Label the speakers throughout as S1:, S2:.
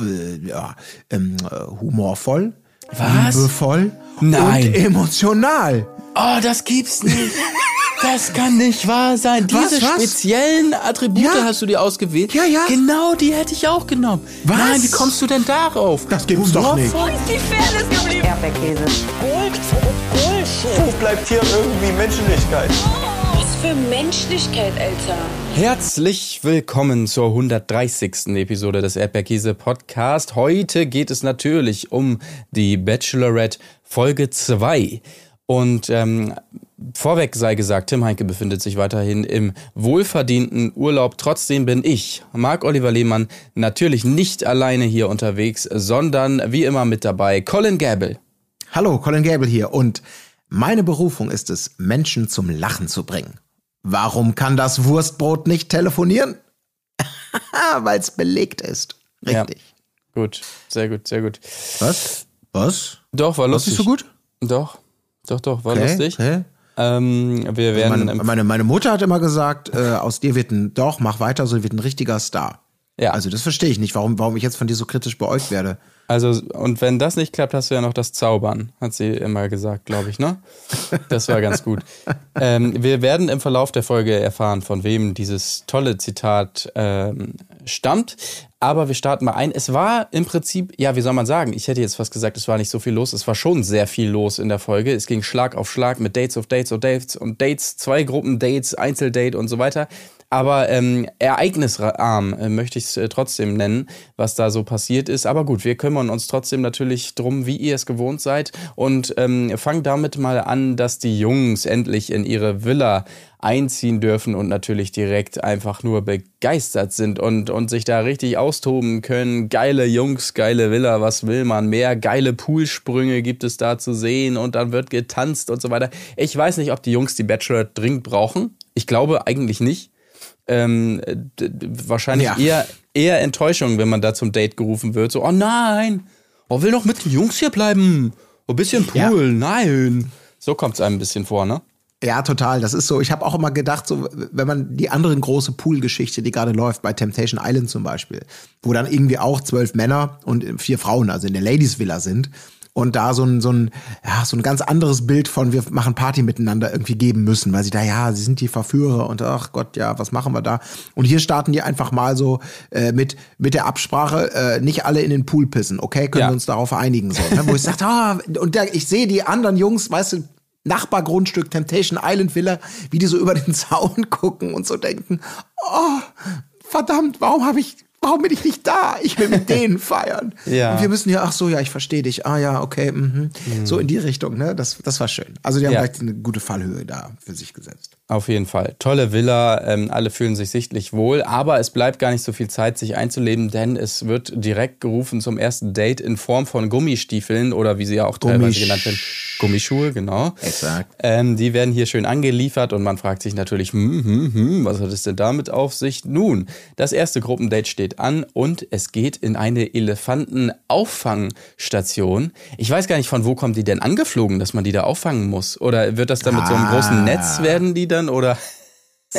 S1: äh, ja, ähm, äh, humorvoll,
S2: Was?
S1: liebevoll
S2: Nein.
S1: und emotional.
S2: Oh, das gibt's nicht. Das kann nicht wahr sein.
S1: Was,
S2: Diese
S1: was?
S2: speziellen Attribute
S1: Ja.
S2: hast du dir ausgewählt.
S1: Ja, ja.
S2: Genau, die hätte ich auch genommen.
S1: Was?
S2: Nein, wie kommst du denn darauf?
S1: Das gibt's doch nicht.
S3: Wo ist die Fairness geblieben?
S4: Erdbeerkäse.
S3: Gold, Bullshit.
S5: Wo bleibt hier irgendwie Menschlichkeit?
S3: Für Menschlichkeit, Alter.
S2: Herzlich willkommen zur 130. Episode des Erdbeerkäse Podcast. Heute geht es natürlich um die Bachelorette Folge 2. Und ähm, vorweg sei gesagt, Tim Heinke befindet sich weiterhin im wohlverdienten Urlaub. Trotzdem bin ich, Marc-Oliver Lehmann, natürlich nicht alleine hier unterwegs, sondern wie immer mit dabei Colin Gable.
S1: Hallo, Colin Gable hier und meine Berufung ist es, Menschen zum Lachen zu bringen. Warum kann das Wurstbrot nicht telefonieren? Weil es belegt ist. Richtig.
S2: Gut, sehr gut, sehr gut.
S1: Was? Was?
S2: Doch, war
S1: Was
S2: lustig.
S1: ist so gut?
S2: Doch, doch, doch, war
S1: Okay,
S2: lustig.
S1: okay.
S2: Ähm, wir werden
S1: Meine, meine, meine Mutter hat immer gesagt, äh, aus dir wird ein, doch, mach weiter, so wird ein richtiger Star.
S2: Ja.
S1: Also das verstehe ich nicht, warum, warum ich jetzt von dir so kritisch beäugt werde.
S2: Also, und wenn das nicht klappt, hast du ja noch das Zaubern, hat sie immer gesagt, glaube ich, ne? Das war ganz gut. ähm, wir werden im Verlauf der Folge erfahren, von wem dieses tolle Zitat ähm, stammt. Aber wir starten mal ein. Es war im Prinzip, ja, wie soll man sagen? Ich hätte jetzt fast gesagt, es war nicht so viel los. Es war schon sehr viel los in der Folge. Es ging Schlag auf Schlag mit Dates auf Dates auf Dates und Dates, zwei Gruppen Dates, Einzeldate und so weiter. Aber ähm, ereignisarm äh, möchte ich es äh, trotzdem nennen, was da so passiert ist. Aber gut, wir kümmern uns trotzdem natürlich drum, wie ihr es gewohnt seid. Und ähm, fangen damit mal an, dass die Jungs endlich in ihre Villa einziehen dürfen und natürlich direkt einfach nur begeistert sind und, und sich da richtig austoben können. Geile Jungs, geile Villa, was will man mehr? Geile Poolsprünge gibt es da zu sehen und dann wird getanzt und so weiter. Ich weiß nicht, ob die Jungs die Bachelor dringend brauchen. Ich glaube eigentlich nicht ähm, wahrscheinlich
S1: Ja.
S2: eher, eher Enttäuschung, wenn man da zum Date gerufen wird. So, oh nein, oh, will doch mit den Jungs hier bleiben. Oh, bisschen
S1: Ja.
S2: Pool, nein. So kommt es einem ein bisschen vor, ne?
S1: Ja, total. Das ist so. Ich habe auch immer gedacht, so, wenn man die andere große Pool-Geschichte, die gerade läuft, bei Temptation Island zum Beispiel, wo dann irgendwie auch zwölf Männer und vier Frauen, also in der Ladies Villa sind und da so ein, so ein, ja, so ein ganz anderes Bild von wir machen Party miteinander irgendwie geben müssen, weil sie da, ja, sie sind die Verführer und ach Gott, ja, was machen wir da? Und hier starten die einfach mal so äh, mit, mit der Absprache, äh, nicht alle in den Pool pissen, okay? Können
S2: Ja.
S1: wir uns darauf einigen, so, ne? Wo ich sage, ah, und der, ich sehe die anderen Jungs, weißt du, Nachbargrundstück Temptation Island Villa, wie die so über den Zaun gucken und so denken, oh, verdammt, warum habe ich, warum bin ich nicht da? Ich will mit denen feiern.
S2: Ja.
S1: Und wir müssen ja, ach so, ja, ich verstehe dich. Ah ja, okay, mhm. so in die Richtung, ne? Das, das war schön. Also die haben
S2: Ja.
S1: vielleicht eine gute Fallhöhe da für sich gesetzt.
S2: Auf jeden Fall. Tolle Villa, ähm, alle fühlen sich sichtlich wohl, aber es bleibt gar nicht so viel Zeit, sich einzuleben, denn es wird direkt gerufen zum ersten Date in Form von Gummistiefeln oder wie sie ja auch teilweise genannt werden, Gummischuhe, genau.
S1: Exakt.
S2: Ähm, die werden hier schön angeliefert und man fragt sich natürlich, hm, hm, hm, was hat es denn damit auf sich? Nun, das erste Gruppendate steht an und es geht in eine Elefantenauffangstation. Ich weiß gar nicht, von wo kommen die denn angeflogen, dass man die da auffangen muss? Oder wird das dann mit so einem
S1: Ah.
S2: großen Netz werden die dann? Oder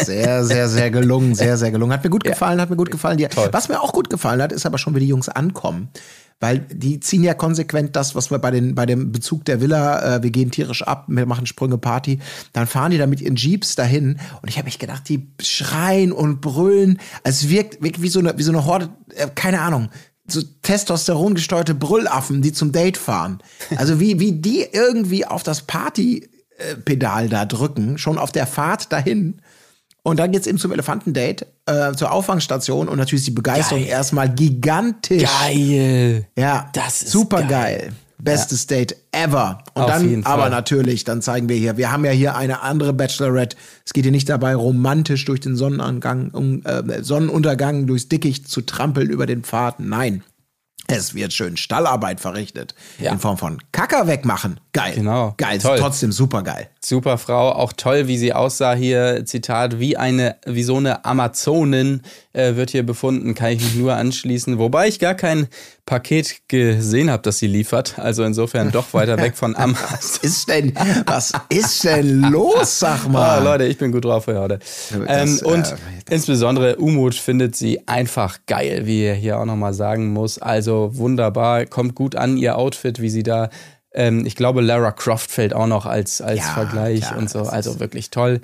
S1: Sehr, sehr, sehr gelungen, sehr, sehr gelungen. Hat mir gut gefallen, hat mir gut gefallen. Die, was mir auch gut gefallen hat, ist aber schon, wie die Jungs ankommen. Weil die ziehen ja konsequent das, was wir bei, den, bei dem Bezug der Villa, äh, wir gehen tierisch ab, wir machen Sprünge Party, dann fahren die da mit ihren Jeeps dahin und ich habe mich gedacht, die schreien und brüllen. Also es wirkt, wirkt wie, so eine, wie so eine Horde, äh, keine Ahnung, so Testosteron gesteuerte Brüllaffen, die zum Date fahren. Also wie, wie die irgendwie auf das Partypedal da drücken, schon auf der Fahrt dahin. Und dann geht's eben zum Elefantendate, äh, zur Auffangstation und natürlich ist die Begeisterung
S2: Geil.
S1: erstmal gigantisch.
S2: Geil.
S1: Ja,
S2: Das ist
S1: super
S2: geil.
S1: geil. Bestes Date ever. Und
S2: Auf
S1: dann,
S2: jeden Fall.
S1: aber natürlich, dann zeigen wir hier, wir haben ja hier eine andere Bachelorette. Es geht hier nicht dabei, romantisch durch den Sonnenangang, um, äh, Sonnenuntergang durchs Dickicht zu trampeln über den Pfad. Nein. Es wird schön Stallarbeit verrichtet.
S2: Ja.
S1: In Form von Kacker wegmachen. Geil.
S2: Genau.
S1: Geil.
S2: Toll.
S1: Trotzdem super geil.
S2: Super Frau, auch toll, wie sie aussah hier. Zitat, wie eine, wie so eine Amazonin äh, wird hier befunden, kann ich mich nur anschließen. Wobei ich gar kein Paket gesehen habe, das sie liefert. Also insofern doch weiter weg von Amazon.
S1: Was ist denn, was ist denn los, sag
S2: Oh,
S1: mal?
S2: Leute, ich bin gut drauf für heute. Ähm,
S1: Das,
S2: und
S1: äh,
S2: insbesondere Umut findet sie einfach geil, wie er hier auch nochmal sagen muss. Also wunderbar, kommt gut an, ihr Outfit, wie sie da. Ähm, ich glaube, Lara Croft fällt auch noch als, als
S1: Ja,
S2: Vergleich
S1: klar,
S2: und so. Also wirklich toll.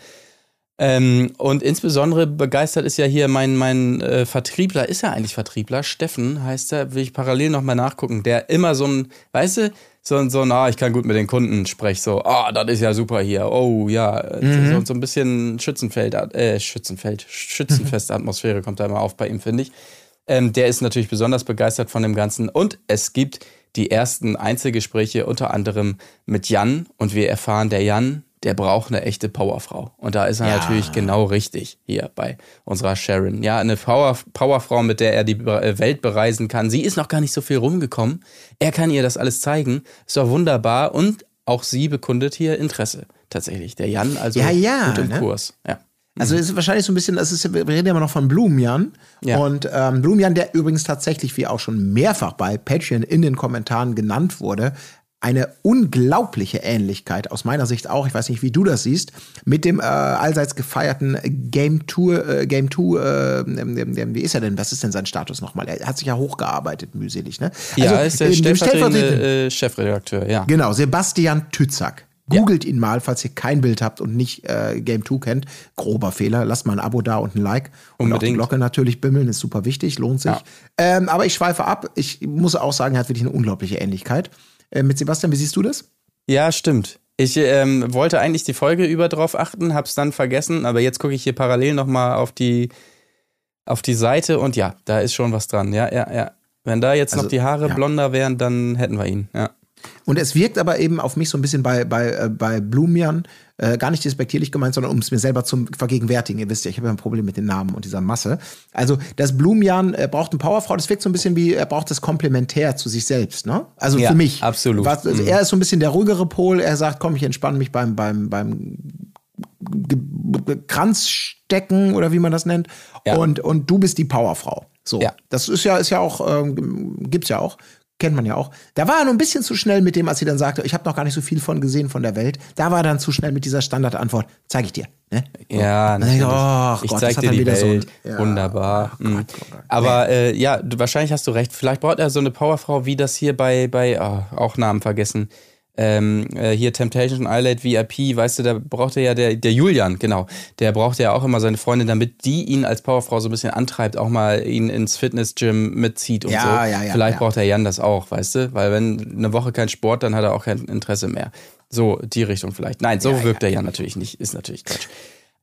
S2: Ähm, und insbesondere begeistert ist ja hier mein, mein äh, Vertriebler, ist er eigentlich Vertriebler? Steffen heißt er, will ich parallel nochmal nachgucken, der immer so ein, weißt du, so ein, so ein, ah, ich kann gut mit den Kunden sprechen, so, ah, das ist ja super hier, oh ja,
S1: Mhm.
S2: so, so ein bisschen Schützenfeld, äh, Schützenfeld, schützenfeste Atmosphäre kommt da immer auf bei ihm, finde ich. Ähm, der ist natürlich besonders begeistert von dem Ganzen und es gibt die ersten Einzelgespräche unter anderem mit Jan und wir erfahren, der Jan, der braucht eine echte Powerfrau. Und da ist er
S1: Ja.
S2: natürlich genau richtig hier bei unserer Sharon. Ja, eine Power, Powerfrau, mit der er die Be- Welt bereisen kann. Sie ist noch gar nicht so viel rumgekommen. Er kann ihr das alles zeigen. Ist doch wunderbar. Und auch sie bekundet hier Interesse. Tatsächlich. Der Jan, also
S1: Ja, ja,
S2: gut im
S1: ne?
S2: Kurs. Ja.
S1: Also es ist wahrscheinlich so ein bisschen, das ist, wir reden ja immer noch von Blumenjan.
S2: Ja.
S1: Und ähm, Blumenjan, der übrigens tatsächlich, wie auch schon mehrfach bei Patreon in den Kommentaren genannt wurde, eine unglaubliche Ähnlichkeit, aus meiner Sicht auch, ich weiß nicht, wie du das siehst, mit dem äh, allseits gefeierten Game Tour, äh, Game 2, äh, wie ist er denn, was ist denn sein Status nochmal? Er hat sich ja hochgearbeitet, mühselig, ne?
S2: Ja, er ist der
S1: dem
S2: stellvertretende äh, Chefredakteur, ja.
S1: Genau, Sebastian Tützak. Googelt ihn mal, falls ihr kein Bild habt und nicht äh, Game 2 kennt. Grober Fehler. Lasst mal ein Abo da und ein Like. Und auch die
S2: Unbedingt.
S1: Glocke natürlich bimmeln, ist super wichtig, lohnt sich.
S2: Ja.
S1: Ähm, aber ich schweife ab. Ich muss auch sagen, er hat wirklich eine unglaubliche Ähnlichkeit. Äh, mit Sebastian, wie siehst du das?
S2: Ja, stimmt. Ich ähm, wollte eigentlich die Folge über drauf achten, hab's dann vergessen, aber jetzt gucke ich hier parallel nochmal auf die, auf die Seite und ja, da ist schon was dran. Ja, ja, ja. Wenn da jetzt
S1: Also,
S2: noch die Haare
S1: ja.
S2: blonder wären, dann hätten wir ihn. Ja.
S1: Und es wirkt aber eben auf mich so ein bisschen bei, bei, äh, bei Blumian, äh, gar nicht despektierlich gemeint, sondern um es mir selber zu vergegenwärtigen. Ihr wisst ja, ich habe ja ein Problem mit den Namen und dieser Masse. Also, das Blumian äh, braucht eine Powerfrau, das wirkt so ein bisschen wie, er braucht das komplementär zu sich selbst, ne? Also
S2: Ja,
S1: für mich.
S2: absolut.
S1: Was, also
S2: Mhm.
S1: Er ist so ein bisschen der ruhigere Pol, er sagt, komm, ich entspanne mich beim, beim, beim Kranzstecken oder wie man das nennt.
S2: Ja.
S1: Und, und du bist die Powerfrau. So.
S2: Ja.
S1: Das ist ja, ist ja auch, ähm, gibt's ja auch. Kennt man ja auch. Da war er nur ein bisschen zu schnell mit dem, als sie dann sagte, ich habe noch gar nicht so viel von gesehen von der Welt. Da war er dann zu schnell mit dieser Standardantwort, zeige ich dir. Ne?
S2: Ja,
S1: denk ich, ach
S2: ich
S1: Gott,
S2: zeig dir die
S1: wieder so
S2: Welt.
S1: ein- Ja.
S2: Wunderbar.
S1: Oh Gott, oh Gott.
S2: Aber äh, ja, wahrscheinlich hast du recht. Vielleicht braucht er so eine Powerfrau, wie das hier bei, bei oh, auch Namen vergessen. Ähm, äh, hier Temptation Island VIP, weißt du, da braucht er ja der, der Julian, genau. Der braucht ja auch immer seine Freundin, damit die ihn als Powerfrau so ein bisschen antreibt, auch mal ihn ins Fitnessgym mitzieht und
S1: Ja,
S2: so.
S1: ja, ja,
S2: Vielleicht
S1: ja.
S2: braucht der Jan das auch, weißt du? Weil wenn eine Woche kein Sport, dann hat er auch kein Interesse mehr. So, die Richtung vielleicht. Nein, so
S1: Ja,
S2: wirkt der Jan natürlich nicht. Ist natürlich Quatsch.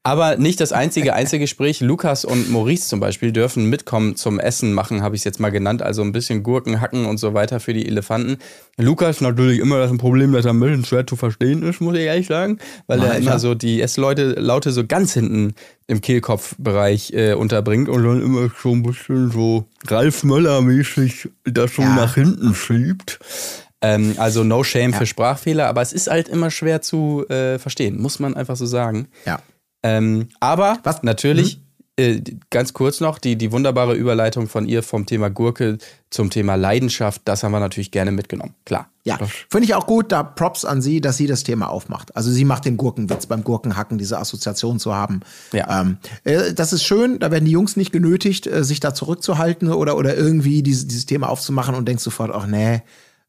S2: Aber nicht das einzige Einzelgespräch. Lukas und Maurice zum Beispiel dürfen mitkommen zum Essen machen, habe ich es jetzt mal genannt. Also ein bisschen Gurken, Hacken und so weiter für die Elefanten. Lukas natürlich immer das Problem, dass er ein bisschen schwer zu verstehen ist, muss ich ehrlich sagen. Weil er
S1: Ja,
S2: immer
S1: ja.
S2: so die Essleute Laute so ganz hinten im Kehlkopfbereich äh, unterbringt und dann immer so ein bisschen so Ralf Möller-mäßig das so
S1: Ja.
S2: nach hinten schiebt. Ähm, also no shame für Sprachfehler, aber es ist halt immer schwer zu äh, verstehen, muss man einfach so sagen.
S1: Ja.
S2: Ähm, aber
S1: Was-
S2: natürlich, äh, ganz kurz noch, die, die wunderbare Überleitung von ihr vom Thema Gurke zum Thema Leidenschaft, das haben wir natürlich gerne mitgenommen. Klar.
S1: Ja, finde ich auch gut, da Props an sie, dass sie das Thema aufmacht. Also sie macht den Gurkenwitz beim Gurkenhacken, diese Assoziation zu haben.
S2: Ja.
S1: Ähm, äh, das ist schön, da werden die Jungs nicht genötigt, äh, sich da zurückzuhalten oder, oder irgendwie dieses, dieses Thema aufzumachen und denkst sofort, ach nee,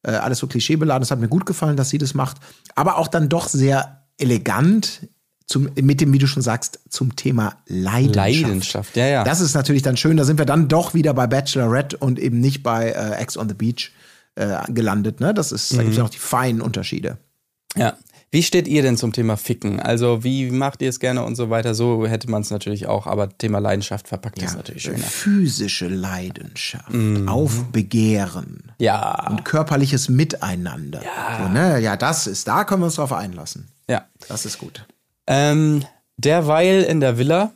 S1: äh, alles so klischeebeladen. Das hat mir gut gefallen, dass sie das macht. Aber auch dann doch sehr elegant zum, mit dem, wie du schon sagst, zum Thema Leidenschaft.
S2: Leidenschaft, ja, ja.
S1: Das ist natürlich dann schön. Da sind wir dann doch wieder bei Bachelorette und eben nicht bei äh, Ex on the Beach äh, gelandet. Ne? Das ist, da
S2: Mhm.
S1: gibt es ja noch die feinen Unterschiede.
S2: Ja. Wie steht ihr denn zum Thema Ficken? Also, wie macht ihr es gerne und so weiter? So hätte man es natürlich auch, aber Thema Leidenschaft verpackt ist natürlich schöner.
S1: Physische Leidenschaft,
S2: Mhm.
S1: Aufbegehren
S2: Ja.
S1: und körperliches Miteinander. Ja. So, ne? ja, das ist, da können wir uns drauf einlassen.
S2: Ja.
S1: Das ist gut.
S2: Ähm, derweil in der Villa.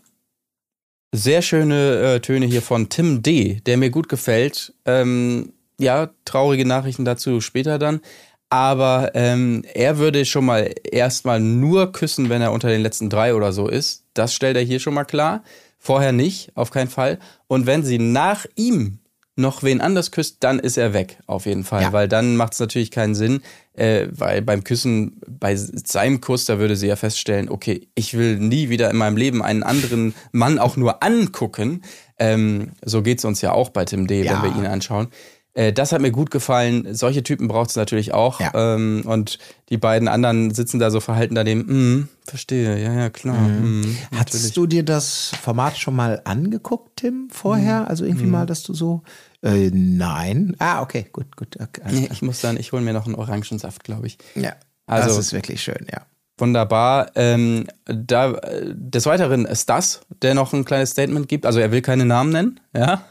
S2: Sehr schöne äh, Töne hier von Tim D., der mir gut gefällt. Ähm, ja, traurige Nachrichten dazu später dann. Aber ähm, er würde schon mal erstmal nur küssen, wenn er unter den letzten drei oder so ist. Das stellt er hier schon mal klar. Vorher nicht, auf keinen Fall. Und wenn sie nach ihm noch wen anders küsst, dann ist er weg, auf jeden Fall.
S1: Ja.
S2: Weil dann macht es natürlich keinen Sinn, äh, weil beim Küssen, bei seinem Kuss, da würde sie ja feststellen, okay, ich will nie wieder in meinem Leben einen anderen Mann auch nur angucken. Ähm, so geht's uns ja auch bei Tim D.,
S1: Ja.
S2: wenn wir ihn anschauen. Äh, das hat mir gut gefallen. Solche Typen braucht es natürlich auch.
S1: Ja.
S2: Ähm, und die beiden anderen sitzen da so verhalten daneben. Mm, verstehe, ja, ja, klar. Mm,
S1: Hattest du dir das Format schon mal angeguckt, Tim, vorher?
S2: Mhm.
S1: Also irgendwie mal, dass du so. Äh, nein. Ah, okay, gut, gut. Okay,
S2: Nee, ich muss dann, ich hole mir noch einen Orangensaft, glaube ich.
S1: Ja.
S2: Also-
S1: das ist wirklich schön, ja.
S2: Wunderbar. Ähm, da, des Weiteren ist das, der noch ein kleines Statement gibt. Also er will keine Namen nennen, ja.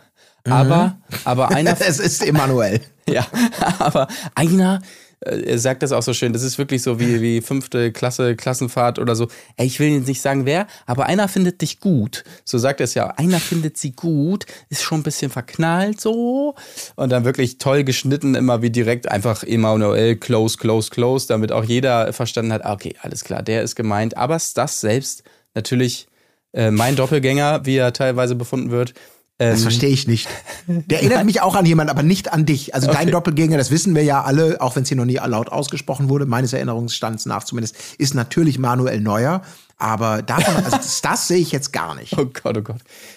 S2: Aber, aber einer
S1: Es ist Emanuel.
S2: Ja, aber einer, er sagt das auch so schön, das ist wirklich so wie, wie fünfte Klasse, Klassenfahrt oder so. Ey, ich will jetzt nicht sagen wer, aber einer findet dich gut. So sagt er es ja. Einer findet sie gut, ist schon ein bisschen verknallt so. Und dann wirklich toll geschnitten, immer wie direkt einfach Emanuel, close, close, close, damit auch jeder verstanden hat, ah, okay, alles klar, der ist gemeint. Aber das selbst natürlich äh, mein Doppelgänger, wie er teilweise befunden wird. Ähm,
S1: Das verstehe ich nicht. Der erinnert mich auch an jemanden, aber nicht an dich. Also dein Doppelgänger, das wissen wir ja alle, auch wenn es hier noch nie laut ausgesprochen wurde, meines Erinnerungsstands nach zumindest, ist natürlich Manuel Neuer. Aber davon, also das, das sehe ich jetzt gar nicht.
S2: Oh Gott, oh Gott.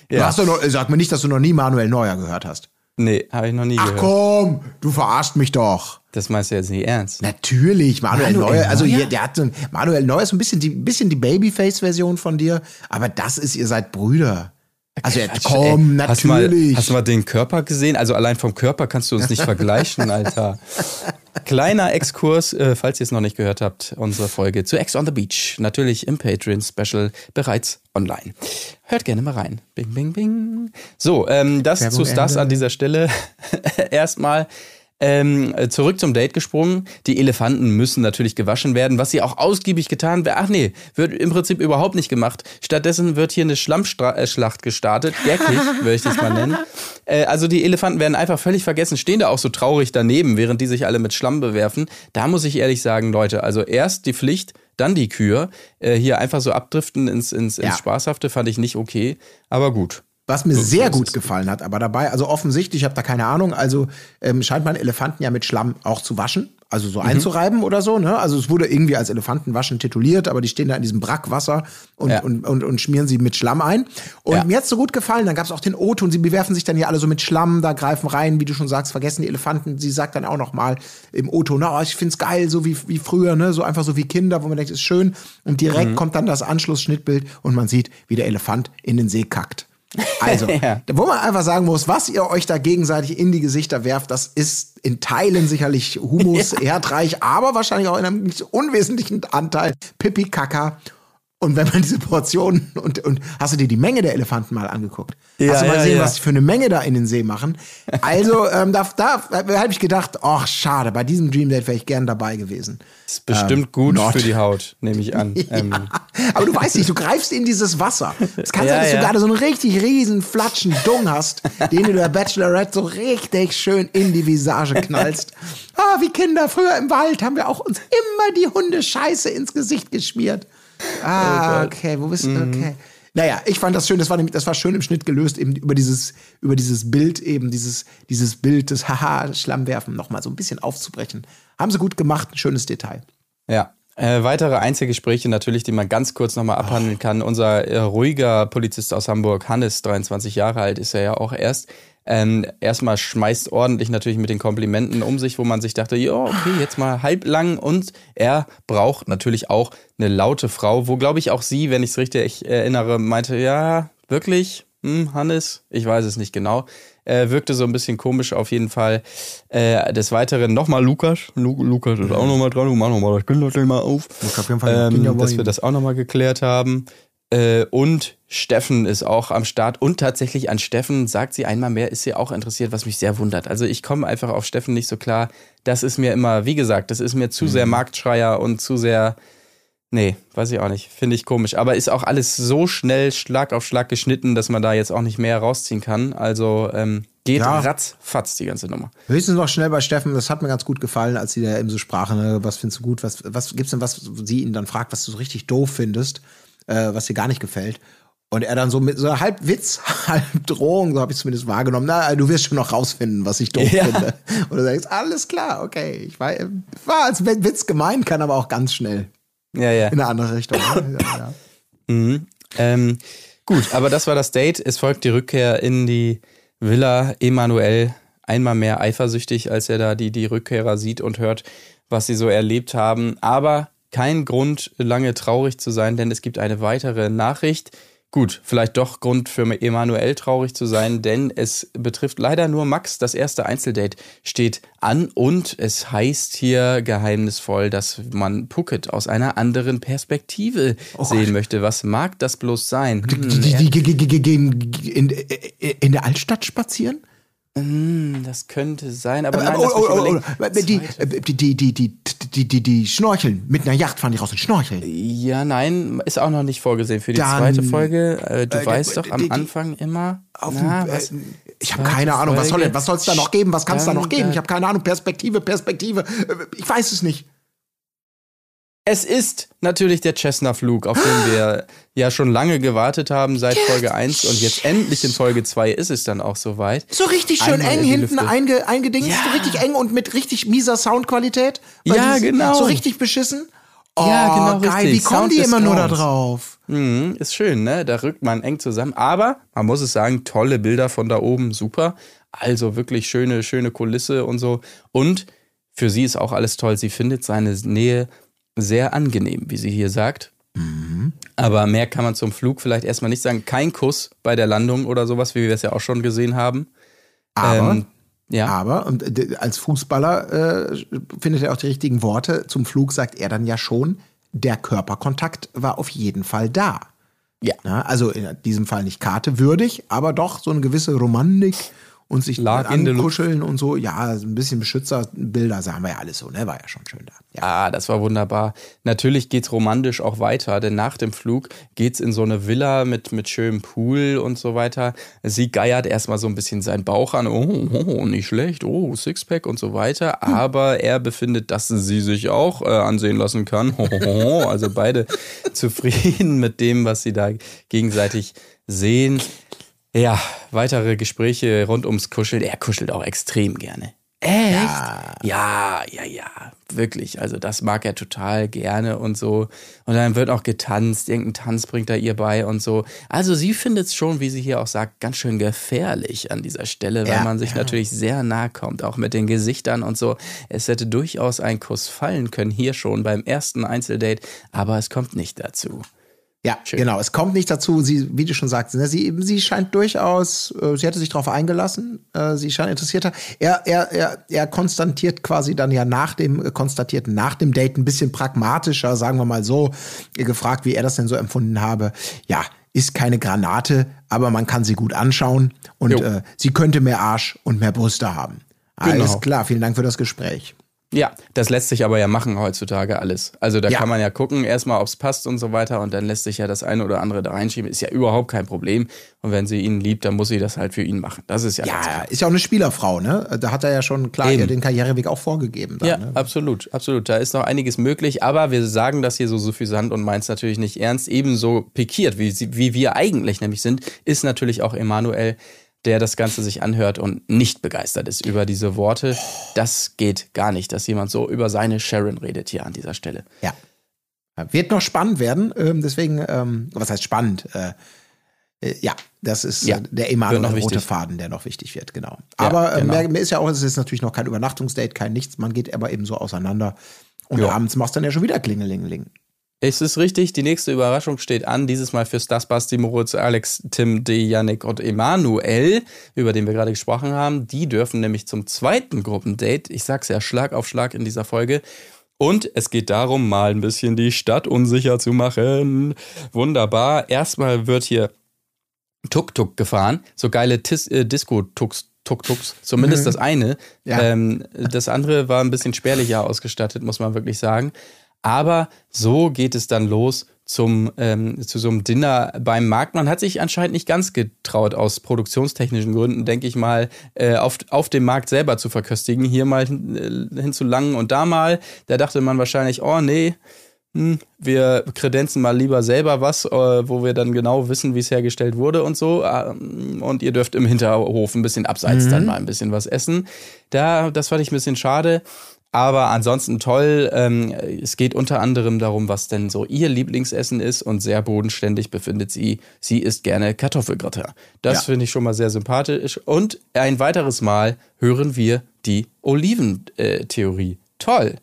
S1: Du
S2: Ja,
S1: hast doch noch, sag mir nicht, dass du noch nie Manuel Neuer gehört hast.
S2: nee, habe ich noch nie
S1: Ach
S2: gehört.
S1: komm, du verarscht mich doch.
S2: Das meinst du jetzt nicht ernst?
S1: Natürlich, Manuel,
S2: Manuel
S1: Neuer, also
S2: Neuer?
S1: hier, der hat so ein, Manuel Neuer ist so ein bisschen die, ein bisschen die Babyface-Version von dir, aber das ist, ihr seid Brüder. Also
S2: Quatsch,
S1: komm,
S2: ey. Hast du mal,
S1: natürlich.
S2: hast du mal den Körper gesehen? Also allein vom Körper kannst du uns nicht vergleichen, Alter. Kleiner Exkurs, äh, falls ihr es noch nicht gehört habt, unsere Folge zu Ex on the Beach. Natürlich im Patreon-Special bereits online. Hört gerne mal rein. Bing, bing, bing. So, ähm, das
S1: Werbung
S2: zu Stars
S1: Ende.
S2: an dieser Stelle. Erstmal ähm, äh, zurück zum Date gesprungen. Die Elefanten müssen natürlich gewaschen werden, was sie auch ausgiebig getan wird. Ach nee, wird im Prinzip überhaupt nicht gemacht. Stattdessen wird hier eine Schlammschlacht gestartet. Gackig, würde ich das mal nennen. Äh, also die Elefanten werden einfach völlig vergessen, stehen da auch so traurig daneben, während die sich alle mit Schlamm bewerfen. Da muss ich ehrlich sagen, Leute, also erst die Pflicht, dann die Kür. Äh, hier einfach so abdriften ins, ins, ins
S1: Ja.
S2: Spaßhafte fand ich nicht okay. Aber gut.
S1: Was mir
S2: So-
S1: sehr gut gefallen hat, aber dabei, also offensichtlich, ich habe da keine Ahnung, also ähm, scheint man Elefanten ja mit Schlamm auch zu waschen, also
S2: Mhm.
S1: so einzureiben oder so, ne? Also es wurde irgendwie als Elefantenwaschen tituliert, aber die stehen da in diesem Brackwasser und,
S2: Ja.
S1: und, und, und schmieren sie mit Schlamm ein. Und
S2: Ja.
S1: mir hat's so gut gefallen, dann gab's auch den O-Ton, sie bewerfen sich dann ja alle so mit Schlamm, da greifen rein, wie du schon sagst, vergessen die Elefanten, sie sagt dann auch noch mal im O-Ton, na, oh, ich find's geil, so wie, wie früher, ne? So einfach so wie Kinder, wo man denkt, ist schön. Und direkt
S2: Mhm.
S1: kommt dann das Anschlussschnittbild und man sieht, wie der Elefant in den See kackt. Also,
S2: Ja.
S1: wo man einfach sagen muss, was ihr euch da gegenseitig in die Gesichter werft, das ist in Teilen sicherlich Humus erdreich, aber wahrscheinlich auch in einem nicht unwesentlichen Anteil Pipi Kaka. Und wenn man diese Portionen und, und hast du dir die Menge der Elefanten mal angeguckt?
S2: Ja,
S1: hast du mal
S2: ja,
S1: gesehen,
S2: ja.
S1: was die für eine Menge da in den See machen? Also, ähm, da, da habe ich gedacht, ach, schade, bei diesem Dream Date wäre ich gern dabei gewesen.
S2: Ist bestimmt
S1: Ähm,
S2: gut
S1: not.
S2: für die Haut, nehme ich an. Ähm,
S1: Aber du weißt nicht, du greifst in dieses Wasser. Es kann sein, dass du gerade so einen richtig riesen Flatschen Dung hast, den du der Bachelorette so richtig schön in die Visage knallst. Ah, wie Kinder früher im Wald haben wir auch uns immer die Hundescheiße ins Gesicht geschmiert. Ah, okay, wo bist du? Okay. Naja, ich fand das schön, das war, nämlich- das war schön im Schnitt gelöst, eben über dieses, über dieses Bild, eben dieses, dieses Bild des Haha, Schlammwerfen nochmal so ein bisschen aufzubrechen. Haben sie gut gemacht, ein schönes Detail.
S2: Ja. Äh, weitere Einzelgespräche natürlich, die man ganz kurz nochmal abhandeln kann. Unser äh, ruhiger Polizist aus Hamburg, Hannes, 23 Jahre alt, ist er ja auch erst. Ähm, erstmal schmeißt ordentlich natürlich mit den Komplimenten um sich, wo man sich dachte, ja, okay, jetzt mal halblang. Und er braucht natürlich auch eine laute Frau, wo, glaube ich, auch sie, wenn ich es richtig erinnere, meinte, ja, wirklich, hm, Hannes, ich weiß es nicht genau. Äh, wirkte so ein bisschen komisch auf jeden Fall. Äh, des Weiteren nochmal Lukas. Lu Lukas ist auch nochmal dran. Mach nochmal das Kinderstell mal auf.
S1: Lukas auf jeden Fall
S2: Ähm, dass wir das auch nochmal geklärt haben. Äh, und Steffen ist auch am Start. Und tatsächlich an Steffen, sagt sie einmal mehr, ist sie auch interessiert, was mich sehr wundert. Also ich komme einfach auf Steffen nicht so klar. Das ist mir immer, wie gesagt, das ist mir zu
S1: Mhm.
S2: sehr Marktschreier und zu sehr. Nee, weiß ich auch nicht. Finde ich komisch. Aber ist auch alles so schnell Schlag auf Schlag geschnitten, dass man da jetzt auch nicht mehr rausziehen kann. Also, ähm, Geht
S1: Ja.
S2: ratzfatz, die ganze Nummer.
S1: Höchstens noch schnell bei Steffen, das hat mir ganz gut gefallen, als sie da eben so sprachen, ne, was findest du gut, was, was gibt's denn was, sie ihn dann fragt, was du so richtig doof findest, äh, was dir gar nicht gefällt. Und er dann so mit so halb Witz, halb Drohung, so habe ich zumindest wahrgenommen, na, du wirst schon noch rausfinden, was ich doof
S2: Ja.
S1: finde. Und du sagst, alles klar, okay, ich war, war als Witz gemeint, kann aber auch ganz schnell
S2: Ja, ja.
S1: in eine andere Richtung. ne? ja, ja.
S2: Mhm. Ähm, gut, aber das war das Date. Es folgt die Rückkehr in die Villa. Emanuel einmal mehr eifersüchtig, als er da die, die Rückkehrer sieht und hört, was sie so erlebt haben. Aber kein Grund, lange traurig zu sein, denn es gibt eine weitere Nachricht. Gut, vielleicht doch Grund für Emanuel traurig zu sein, denn es betrifft leider nur Max. Das erste Einzeldate steht an und es heißt hier geheimnisvoll, dass man Puckett aus einer anderen Perspektive sehen möchte. Was mag das bloß sein? Hm,
S1: in, in der Altstadt spazieren?
S2: Hm, das könnte sein, aber äh, nein,
S1: oh, oh, oh,
S2: oh,
S1: oh. Äh, die, die, die, die, die, die, die schnorcheln. Mit einer Yacht fahren die raus und schnorcheln.
S2: Ja, nein, ist auch noch nicht vorgesehen für die
S1: Dann,
S2: zweite Folge. Äh, du
S1: äh,
S2: weißt doch am Anfang immer. Na, was,
S1: äh, ich habe keine
S2: Folge.
S1: Ahnung, was soll es da noch geben? Was kann es da noch geben? Ich habe keine Ahnung. Perspektive, Perspektive. Ich weiß es nicht.
S2: Es ist natürlich der Cessna-Flug, auf den wir ja schon lange gewartet haben seit Folge 1 und jetzt endlich in Folge 2 ist es dann auch soweit.
S1: So richtig schön
S2: Einmal
S1: eng hinten einge, eingedingst,
S2: Ja.
S1: so richtig eng und mit richtig mieser Soundqualität.
S2: Ja, genau.
S1: So richtig beschissen. Oh,
S2: Ja, genau,
S1: geil.
S2: richtig.
S1: Wie kommen
S2: Sound
S1: die immer nur da drauf?
S2: Mhm, ist schön, ne? Da rückt man eng zusammen. Aber man muss es sagen, tolle Bilder von da oben, super. Also wirklich schöne, schöne Kulisse und so. Und für sie ist auch alles toll. Sie findet seine Nähe sehr angenehm, wie sie hier sagt. Aber mehr kann man zum Flug vielleicht erstmal nicht sagen. Kein Kuss bei der Landung oder sowas, wie wir es ja auch schon gesehen haben.
S1: Aber,
S2: Ähm, ja.
S1: aber und äh, als Fußballer äh, findet er auch die richtigen Worte. Zum Flug sagt er dann ja schon, der Körperkontakt war auf jeden Fall da.
S2: Ja.
S1: Na, also in diesem Fall nicht Karte würdig, aber doch so eine gewisse Romantik und sich
S2: Lag in
S1: ankuscheln und so. Ja, ein bisschen Beschützerbilder sagen wir ja alles so, ne? War ja schon schön da. Ja.
S2: Ah, das war wunderbar. Natürlich geht's romantisch auch weiter, denn nach dem Flug geht's in so eine Villa mit, mit schönem Pool und so weiter. Sie geiert erstmal so ein bisschen seinen Bauch an. Oh, oh nicht schlecht. Oh, Sixpack und so weiter. Aber er befindet, dass sie sich auch äh, ansehen lassen kann. Oh, oh, oh. Also beide zufrieden mit dem, was sie da gegenseitig sehen. Ja, weitere Gespräche rund ums Kuscheln. Er kuschelt auch extrem gerne. Echt? Ja, ja, ja, wirklich. Also das mag er total gerne und so. Und dann wird auch getanzt, irgendein Tanz bringt er ihr bei und so. Also sie findet es schon, wie sie hier auch sagt, ganz schön gefährlich an dieser Stelle, weil
S1: Ja,
S2: man sich natürlich sehr nah kommt, auch mit den Gesichtern und so. Es hätte durchaus ein Kuss fallen können, hier schon beim ersten Einzeldate, aber es kommt nicht dazu.
S1: Ja, genau. Es kommt nicht dazu, sie, wie du schon sagst, ne, sie, sie scheint durchaus, äh, sie hätte sich darauf eingelassen, äh, sie scheint interessierter. Er, er, er, er konstatiert quasi dann ja nach dem, äh, konstatiert nach dem Date ein bisschen pragmatischer, sagen wir mal so, gefragt, wie er das denn so empfunden habe. Ja, ist keine Granate, aber man kann sie gut anschauen und äh, sie könnte mehr Arsch und mehr Brüste haben. Alles
S2: Genau.
S1: klar, vielen Dank für das Gespräch.
S2: Ja, das lässt sich aber ja machen heutzutage alles. Also da
S1: Ja.
S2: kann man ja gucken, erstmal, ob es passt und so weiter und dann lässt sich ja das eine oder andere da reinschieben. Ist ja überhaupt kein Problem. Und wenn sie ihn liebt, dann muss sie das halt für ihn machen. Das ist ja,
S1: Ja, ist ja auch eine Spielerfrau, ne? Da hat er ja schon klar
S2: Eben.
S1: den Karriereweg auch vorgegeben. Dann,
S2: Ja,
S1: ne?
S2: absolut, absolut. Da ist noch einiges möglich, aber wir sagen das hier so suffisant und meint es natürlich nicht ernst. Ebenso pikiert, wie, sie, wie wir eigentlich nämlich sind, ist natürlich auch Emanuel, der das Ganze sich anhört und nicht begeistert ist über diese Worte. Das geht gar nicht, dass jemand so über seine Sharon redet hier an dieser Stelle.
S1: Ja. Wird noch spannend werden, ähm, deswegen, ähm, was heißt spannend? Äh, äh, ja, das ist
S2: Ja,
S1: äh, der Emanuel
S2: noch
S1: rote
S2: wichtig.
S1: Faden, der noch wichtig wird, genau.
S2: Ja,
S1: aber äh,
S2: genau.
S1: mir, mir ist ja auch, es ist natürlich noch kein Übernachtungsdate, kein nichts, man geht aber eben so auseinander. Und
S2: Ja.
S1: abends machst du dann ja schon wieder Klingelingeling.
S2: Es ist richtig, die nächste Überraschung steht an. Dieses Mal für Stas, Basti, Moritz, Alex, Tim, D, Yannick und Emanuel, über den wir gerade gesprochen haben. Die dürfen nämlich zum zweiten Gruppendate. Ich sag's ja Schlag auf Schlag in dieser Folge. Und es geht darum, mal ein bisschen die Stadt unsicher zu machen. Wunderbar. Erstmal wird hier Tuk-Tuk gefahren. So geile Tis äh, Disco-Tuks. Tuk-Tuks, zumindest das eine.
S1: Ja.
S2: Ähm, das andere war ein bisschen spärlicher ausgestattet, muss man wirklich sagen. Aber so geht es dann los zum, ähm, zu so einem Dinner beim Markt. Man hat sich anscheinend nicht ganz getraut, aus produktionstechnischen Gründen, denke ich mal, äh, auf, auf dem Markt selber zu verköstigen. Hier mal hin, äh, hin zu langen und da mal. Da dachte man wahrscheinlich, oh nee, hm, wir kredenzen mal lieber selber was, äh, wo wir dann genau wissen, wie es hergestellt wurde und so. Ähm, und ihr dürft im Hinterhof ein bisschen abseits mhm. dann mal ein bisschen was essen. Da, das fand ich ein bisschen schade. Aber ansonsten toll. Ähm, es geht unter anderem darum, was denn so ihr Lieblingsessen ist und sehr bodenständig befindet sie. Sie isst gerne Kartoffelgratin. Das ja. finde ich schon mal sehr sympathisch. Und ein weiteres Mal hören wir die Oliventheorie. Toll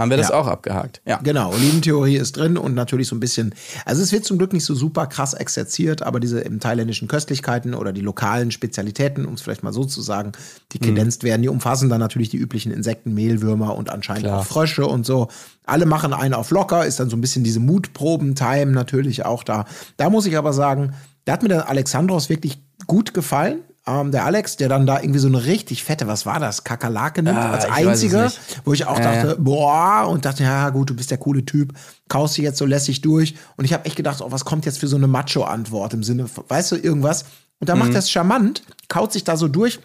S2: haben wir das ja. auch abgehakt.
S1: Ja. Genau, Oliventheorie ist drin und natürlich so ein bisschen, also es wird zum Glück nicht so super krass exerziert, aber diese im thailändischen Köstlichkeiten oder die lokalen Spezialitäten, um es vielleicht mal so zu sagen, die mhm. kredenzt mhm. werden, die umfassen dann natürlich die üblichen Insekten, Mehlwürmer und anscheinend Klar. auch Frösche und so. Alle machen einen auf locker, ist dann so ein bisschen diese Mutproben-Time natürlich auch da. Da muss ich aber sagen, da hat mir der Alexandros wirklich gut gefallen ähm, der Alex, der dann da irgendwie so eine richtig fette, was war das, Kakerlake nimmt, ah, als einziger, wo ich auch äh. dachte, boah, und dachte, ja gut, du bist der coole Typ, kaust dich jetzt so lässig durch. Und ich habe echt gedacht, oh, was kommt jetzt für so eine Macho-Antwort im Sinne, weißt du, irgendwas. Und dann mhm. macht er es charmant, kaut sich da so durch.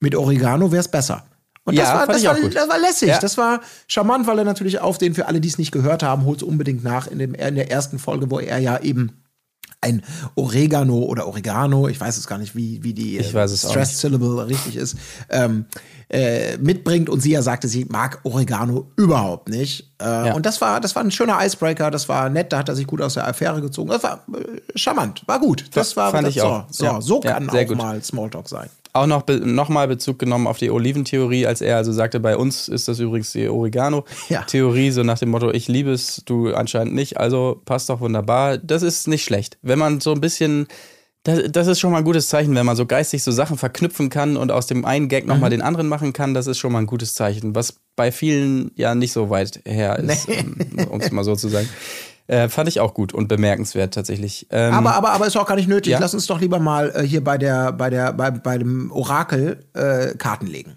S1: Mit Oregano wäre es besser. Und das, ja, war, das, war, das war lässig. Ja. Das war charmant, weil er natürlich auf den, für alle, die es nicht gehört haben, holt es unbedingt nach in, dem, in der ersten Folge, wo er ja eben ein Oregano oder Oregano, ich weiß es gar nicht, wie, wie die
S2: Stress
S1: Syllable richtig ist, ähm, äh, mitbringt. Und sie ja sagte, sie mag Oregano überhaupt nicht. Äh, ja. Und das war, das war ein schöner Icebreaker, das war nett, da hat er sich gut aus der Affäre gezogen. Das war äh, charmant, war gut. Das war
S2: fand
S1: das,
S2: ich auch.
S1: So, ja. so kann ja, auch gut. mal Smalltalk sein
S2: auch noch nochmal Bezug genommen auf die Oliventheorie, als er also sagte, bei uns ist das übrigens die Oregano-Theorie, ja. so nach dem Motto, ich liebe es, du anscheinend nicht, also passt doch wunderbar. Das ist nicht schlecht. Wenn man so ein bisschen, das, das ist schon mal ein gutes Zeichen, wenn man so geistig so Sachen verknüpfen kann und aus dem einen Gag nochmal mhm. den anderen machen kann, das ist schon mal ein gutes Zeichen, was bei vielen ja nicht so weit her ist, nee. um es mal so zu sagen. Äh, fand ich auch gut und bemerkenswert tatsächlich.
S1: Ähm, aber, aber, aber ist auch gar nicht nötig. Ja? Lass uns doch lieber mal äh, hier bei der, bei der, bei, bei dem Orakel äh, Karten legen.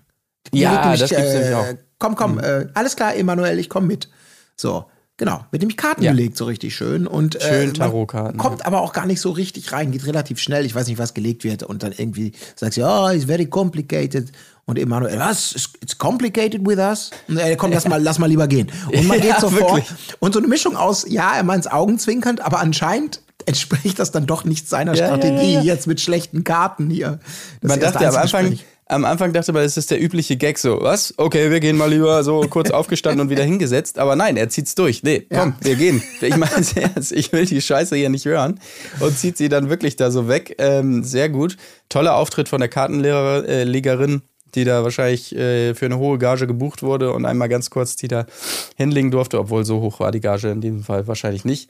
S2: Die ja, nämlich, das gibt's nämlich auch.
S1: Komm, komm, mhm. alles klar, Emanuel, ich komm mit. So. Genau, mit nämlich Karten ja. gelegt, so richtig schön. Und,
S2: schön äh, Tarotkarten.
S1: Kommt aber auch gar nicht so richtig rein, geht relativ schnell. Ich weiß nicht, was gelegt wird. Und dann irgendwie sagt sie, oh, it's very complicated. Und Emanuel, was? It's complicated with us? Und er kommt, lass mal, lass mal lieber gehen. Und man geht so vor. Und so eine Mischung aus, ja, er meint es augenzwinkernd, aber anscheinend entspricht das dann doch nicht seiner ja, Strategie, jetzt mit schlechten Karten hier.
S2: man dachte am Anfang, am Anfang dachte man, es ist der übliche Gag so, was? Okay, wir gehen mal lieber so kurz aufgestanden und wieder hingesetzt. Aber nein, er zieht's durch. Nee, komm, ja. wir gehen. Ich meine ich will die Scheiße hier nicht hören. Und zieht sie dann wirklich da so weg. Ähm, sehr gut. Toller Auftritt von der Kartenlegerin. Äh, die da wahrscheinlich äh, für eine hohe Gage gebucht wurde und einmal ganz kurz die da hinlegen durfte, obwohl so hoch war die Gage in diesem Fall wahrscheinlich nicht.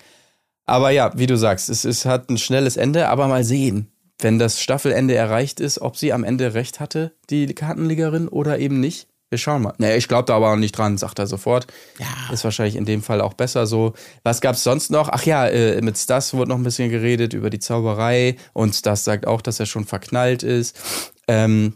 S2: Aber ja, wie du sagst, es, es hat ein schnelles Ende, aber mal sehen, wenn das Staffelende erreicht ist, ob sie am Ende recht hatte, die Kartenlegerin, oder eben nicht. Wir schauen mal. Nee, ich glaube da aber auch nicht dran, sagt er sofort. Ja. Ist wahrscheinlich in dem Fall auch besser so. Was gab es sonst noch? Ach ja, äh, mit Stas wurde noch ein bisschen geredet über die Zauberei und Stas sagt auch, dass er schon verknallt ist. Ähm,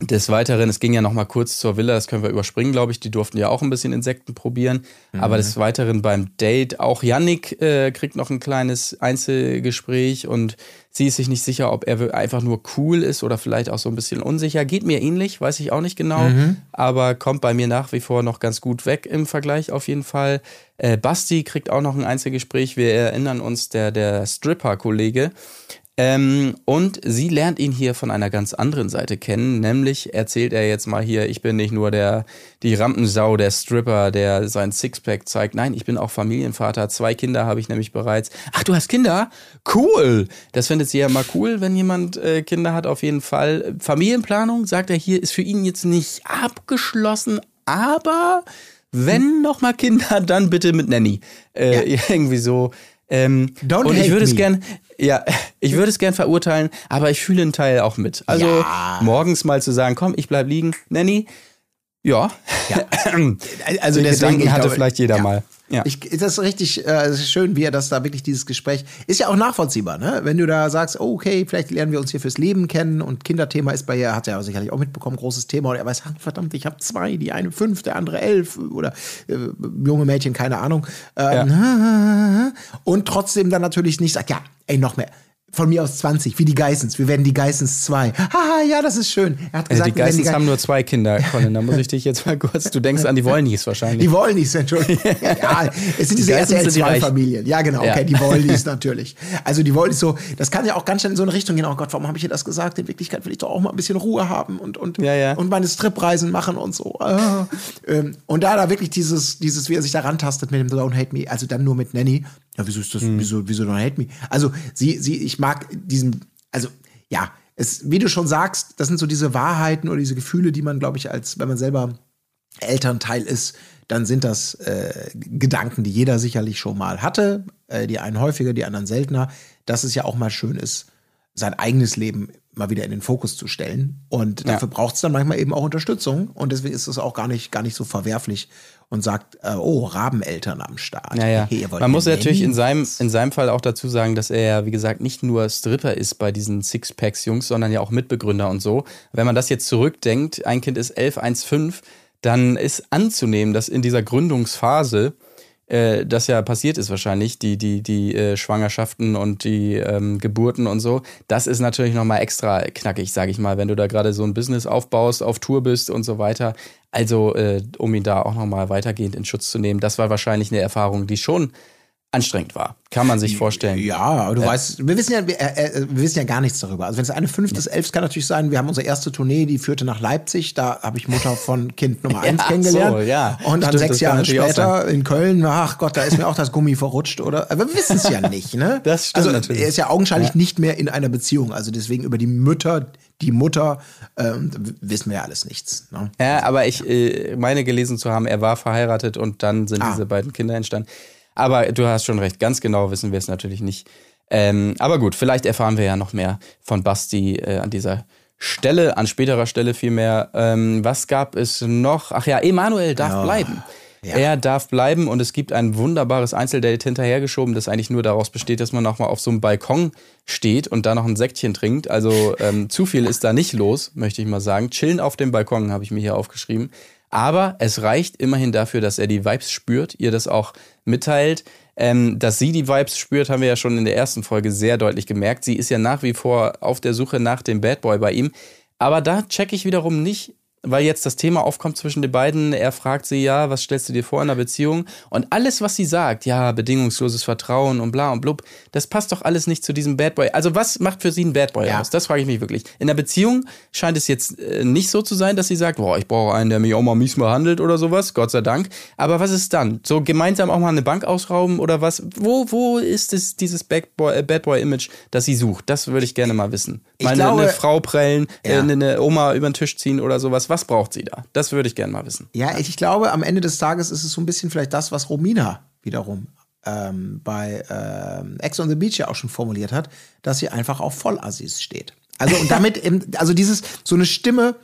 S2: des Weiteren, es ging ja noch mal kurz zur Villa, das können wir überspringen, glaube ich. Die durften ja auch ein bisschen Insekten probieren. Mhm. Aber des Weiteren beim Date, auch Yannick äh, kriegt noch ein kleines Einzelgespräch und sie ist sich nicht sicher, ob er einfach nur cool ist oder vielleicht auch so ein bisschen unsicher. Geht mir ähnlich, weiß ich auch nicht genau, mhm. aber kommt bei mir nach wie vor noch ganz gut weg im Vergleich auf jeden Fall. Äh, Basti kriegt auch noch ein Einzelgespräch. Wir erinnern uns, der, der Stripper-Kollege, ähm, und sie lernt ihn hier von einer ganz anderen Seite kennen, nämlich erzählt er jetzt mal hier, ich bin nicht nur der, die Rampensau, der Stripper, der sein Sixpack zeigt. Nein, ich bin auch Familienvater. Zwei Kinder habe ich nämlich bereits. Ach, du hast Kinder? Cool! Das findet sie ja mal cool, wenn jemand äh, Kinder hat, auf jeden Fall. Familienplanung, sagt er hier, ist für ihn jetzt nicht abgeschlossen, aber wenn noch mal Kinder, dann bitte mit Nanny. Äh, ja. Irgendwie so. Ähm, Don't und ich würde es gern, ja, ich würde es gern verurteilen, aber ich fühle einen Teil auch mit. Also ja. morgens mal zu sagen, komm, ich bleib liegen, Nanny. Ja. ja.
S1: Also
S2: Den
S1: deswegen
S2: Gedanken hatte glaube, vielleicht jeder
S1: ja.
S2: mal. Ja.
S1: Ich, das ist richtig äh, schön, wie er das da wirklich, dieses Gespräch, ist ja auch nachvollziehbar, ne? Wenn du da sagst, oh, okay, vielleicht lernen wir uns hier fürs Leben kennen und Kinderthema ist bei ihr, hat er sicherlich auch mitbekommen, großes Thema und er weiß, verdammt, ich habe zwei, die eine fünf, der andere elf oder äh, junge Mädchen, keine Ahnung. Ähm, Und trotzdem dann natürlich nicht sagt, ja, ey, noch mehr. Von mir aus 20, wie die Geissens. Wir werden die Geissens zwei. Haha, ja, das ist schön. Er hat
S2: Also
S1: gesagt,
S2: die
S1: wir werden
S2: Geistens
S1: Ge-
S2: haben nur zwei Kinder, Colin. Da muss ich dich jetzt mal kurz. Du denkst an die Wollnies wahrscheinlich.
S1: Die Wollnies, Entschuldigung. ja, es sind diese
S2: Geissens sind die
S1: RTL-2-Familien. Ja, genau,
S2: Ja.
S1: okay, die Wollnies natürlich. Also die Wollnies so, das kann ja auch ganz schnell in so eine Richtung gehen. Oh Gott, warum habe ich dir das gesagt? In Wirklichkeit will ich doch auch mal ein bisschen Ruhe haben und, und,
S2: Ja, ja.
S1: und meine Stripreisen machen und so. Ah. Ähm, Und da da wirklich dieses, dieses, wie er sich da rantastet mit dem Don't Hate Me, also dann nur mit Nanny. Ja, wieso ist das,
S2: Mhm.
S1: wieso, wieso Don't Hate Me? Also sie, sie, ich mag diesen, also ja, es, wie du schon sagst, das sind so diese Wahrheiten oder diese Gefühle, die man, glaube ich, als, wenn man selber Elternteil ist, dann sind das äh, Gedanken, die jeder sicherlich schon mal hatte. Äh, die einen häufiger, die anderen seltener. Dass es ja auch mal schön ist, sein eigenes Leben mal wieder in den Fokus zu stellen. Und dafür braucht es dann manchmal eben auch Unterstützung. Und deswegen ist es auch gar nicht, gar nicht so verwerflich und sagt, äh, oh, Rabeneltern am Start.
S2: Ja, ja.
S1: Hey,
S2: Man muss natürlich in seinem, in seinem Fall auch dazu sagen, dass er ja, wie gesagt, nicht nur Stripper ist bei diesen Sixpacks-Jungs, sondern ja auch Mitbegründer und so. Wenn man das jetzt zurückdenkt, ein Kind ist 11, 1, 5, dann ist anzunehmen, dass in dieser Gründungsphase äh, das ja passiert ist wahrscheinlich, die, die, die äh, Schwangerschaften und die ähm, Geburten und so, das ist natürlich nochmal extra knackig, sage ich mal, wenn du da gerade so ein Business aufbaust, auf Tour bist und so weiter. Also, äh, um ihn da auch nochmal weitergehend in Schutz zu nehmen, das war wahrscheinlich eine Erfahrung, die schon anstrengend war. Kann man sich vorstellen.
S1: Ja, aber du weißt, wir wissen ja, wir, äh, äh, wir wissen ja gar nichts darüber. Also wenn es eine fünftes, elftes kann natürlich sein, wir haben unsere erste Tournee, die führte nach Leipzig, da habe ich Mutter von Kind Nummer eins
S2: Ja,
S1: kennengelernt.
S2: so, ja.
S1: Und dann
S2: Stimmt,
S1: sechs Jahre später in Köln, ach Gott, da ist mir auch das Gummi verrutscht, oder? Aber wir wissen es ja nicht, ne?
S2: Das stimmt
S1: also,
S2: natürlich.
S1: Er ist ja augenscheinlich nicht mehr in einer Beziehung. Also deswegen über die Mütter, die Mutter, ähm, wissen wir ja alles nichts. Ne?
S2: Ja, aber ich äh, meine gelesen zu haben, er war verheiratet und dann sind
S1: Ah.
S2: diese beiden Kinder entstanden. Aber du hast schon recht, ganz genau wissen wir es natürlich nicht. Ähm, aber gut, vielleicht erfahren wir ja noch mehr von Basti äh, an dieser Stelle, an späterer Stelle vielmehr. Ähm, was gab es noch? Ach ja, Emanuel darf
S1: Ja.
S2: bleiben.
S1: Ja.
S2: Er darf bleiben und es gibt ein wunderbares Einzeldate hinterhergeschoben, das eigentlich nur daraus besteht, dass man noch mal auf so einem Balkon steht und da noch ein Säckchen trinkt. Also ähm, zu viel ist da nicht los, möchte ich mal sagen. Chillen auf dem Balkon habe ich mir hier aufgeschrieben. Aber es reicht immerhin dafür, dass er die Vibes spürt, ihr das auch mitteilt. Ähm, dass sie die Vibes spürt, haben wir ja schon in der ersten Folge sehr deutlich gemerkt. Sie ist ja nach wie vor auf der Suche nach dem Bad Boy bei ihm. Aber da checke ich wiederum nicht, weil jetzt das Thema aufkommt zwischen den beiden. Er fragt sie, ja, was stellst du dir vor in einer Beziehung? Und alles, was sie sagt, ja, bedingungsloses Vertrauen und bla und blub, das passt doch alles nicht zu diesem Bad Boy. Also was macht für sie ein Bad Boy
S1: Ja.
S2: aus? Das frage ich mich wirklich. In der Beziehung scheint es jetzt äh, nicht so zu sein, dass sie sagt, boah, ich brauche einen, der mich auch mal mies behandelt oder sowas, Gott sei Dank. Aber was ist dann? So gemeinsam auch mal eine Bank ausrauben oder was? Wo, wo ist es dieses Bad Boy, äh, Bad Boy Image, das sie sucht? Das würde ich gerne mal wissen. Mal eine,
S1: glaube-
S2: eine Frau prellen, äh,
S1: Ja.
S2: eine, eine Oma über den Tisch ziehen oder sowas. Was braucht sie da? Das würde ich gerne mal wissen.
S1: Ja, ich glaube, am Ende des Tages ist es so ein bisschen vielleicht das, was Romina wiederum ähm, bei ähm, Ex on the Beach ja auch schon formuliert hat, dass sie einfach auf Vollassis steht. Also und damit, eben, also dieses, so eine Stimme,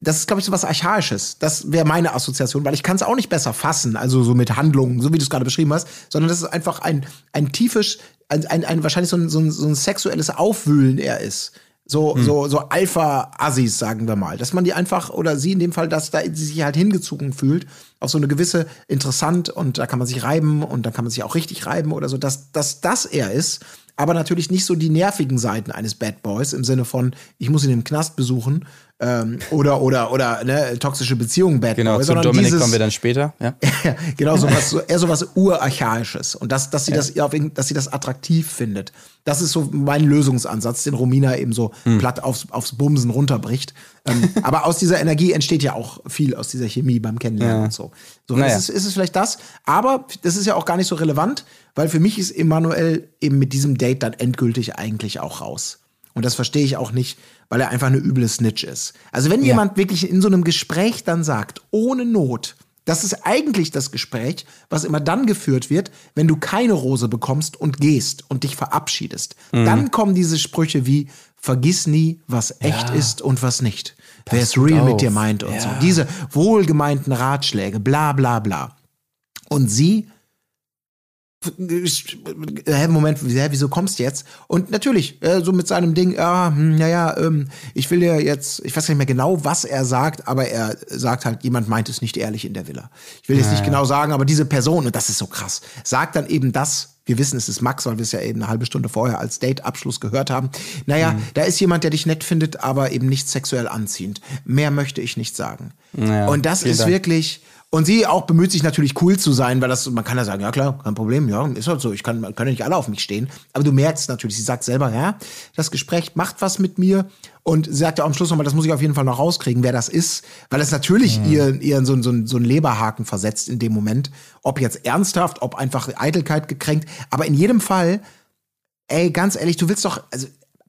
S1: das ist, glaube ich, so was Archaisches. Das wäre meine Assoziation, weil ich kann es auch nicht besser fassen, also so mit Handlungen, so wie du es gerade beschrieben hast, sondern das ist einfach ein, ein tiefes, ein, ein, ein wahrscheinlich so ein, so, ein, so ein sexuelles Aufwühlen er ist. So, so, so Alpha-Assis, sagen wir mal. Dass man die einfach, oder sie in dem Fall, dass da sie sich halt hingezogen fühlt, auf so eine gewisse interessant und da kann man sich reiben und da kann man sich auch richtig reiben oder so, dass, dass das er ist, aber natürlich nicht so die nervigen Seiten eines Bad Boys im Sinne von, ich muss ihn im Knast besuchen ähm, oder, oder, oder ne, toxische Beziehungen Bad
S2: Genau,
S1: Boy,
S2: zu
S1: sondern
S2: Dominik
S1: dieses,
S2: kommen wir dann später. Ja.
S1: genau, sowas, so, eher sowas urarchaisches. Und dass, dass sie das, ja, auf irgend- dass sie das attraktiv findet. Das ist so mein Lösungsansatz, den Romina eben so
S2: Hm.
S1: platt aufs, aufs Bumsen runterbricht. Ähm, aber aus dieser Energie entsteht ja auch viel aus dieser Chemie beim Kennenlernen
S2: Ja.
S1: und so. So,
S2: Naja.
S1: ist, es, ist es vielleicht das. Aber das ist ja auch gar nicht so relevant, weil für mich ist Emanuel eben mit diesem Date dann endgültig eigentlich auch raus. Und das verstehe ich auch nicht, weil er einfach eine üble Snitch ist. Also wenn jemand wirklich in so einem Gespräch dann sagt, ohne Not, das ist eigentlich das Gespräch, was immer dann geführt wird, wenn du keine Rose bekommst und gehst und dich verabschiedest.
S2: Mhm.
S1: Dann kommen diese Sprüche wie, vergiss nie, was echt ist und was nicht. Wer es real
S2: auf.
S1: mit dir meint und
S2: Ja.
S1: so. Diese wohlgemeinten Ratschläge, bla bla bla. Und sie Hä, Moment, hä, wieso kommst du jetzt? Und natürlich, äh, so mit seinem Ding, ja, hm, naja, ähm, ich will dir jetzt, ich weiß nicht mehr genau, was er sagt, aber er sagt halt, jemand meint es nicht ehrlich in der Villa. Ich will jetzt nicht genau sagen, aber diese Person, und das ist so krass, sagt dann eben das, wir wissen, es ist Max, weil wir es ja eben eine halbe Stunde vorher als Date-Abschluss gehört haben. Naja,
S2: Mhm.
S1: da ist jemand, der dich nett findet, aber eben nicht sexuell anziehend. Mehr möchte ich nicht sagen.
S2: Ja,
S1: und das ist
S2: Dank.
S1: wirklich, und sie auch bemüht sich natürlich cool zu sein, weil das, man kann ja sagen, ja klar, kein Problem, ja, ist halt so, ich kann, können ja nicht alle auf mich stehen. Aber du merkst natürlich, sie sagt selber, ja, das Gespräch macht was mit mir. Und sie sagt ja am Schluss nochmal, das muss ich auf jeden Fall noch rauskriegen, wer das ist, weil es natürlich ihr, ihr so, so, so einen Leberhaken versetzt in dem Moment. Ob jetzt ernsthaft, ob einfach Eitelkeit gekränkt. Aber in jedem Fall, ey, ganz ehrlich, du willst doch, also,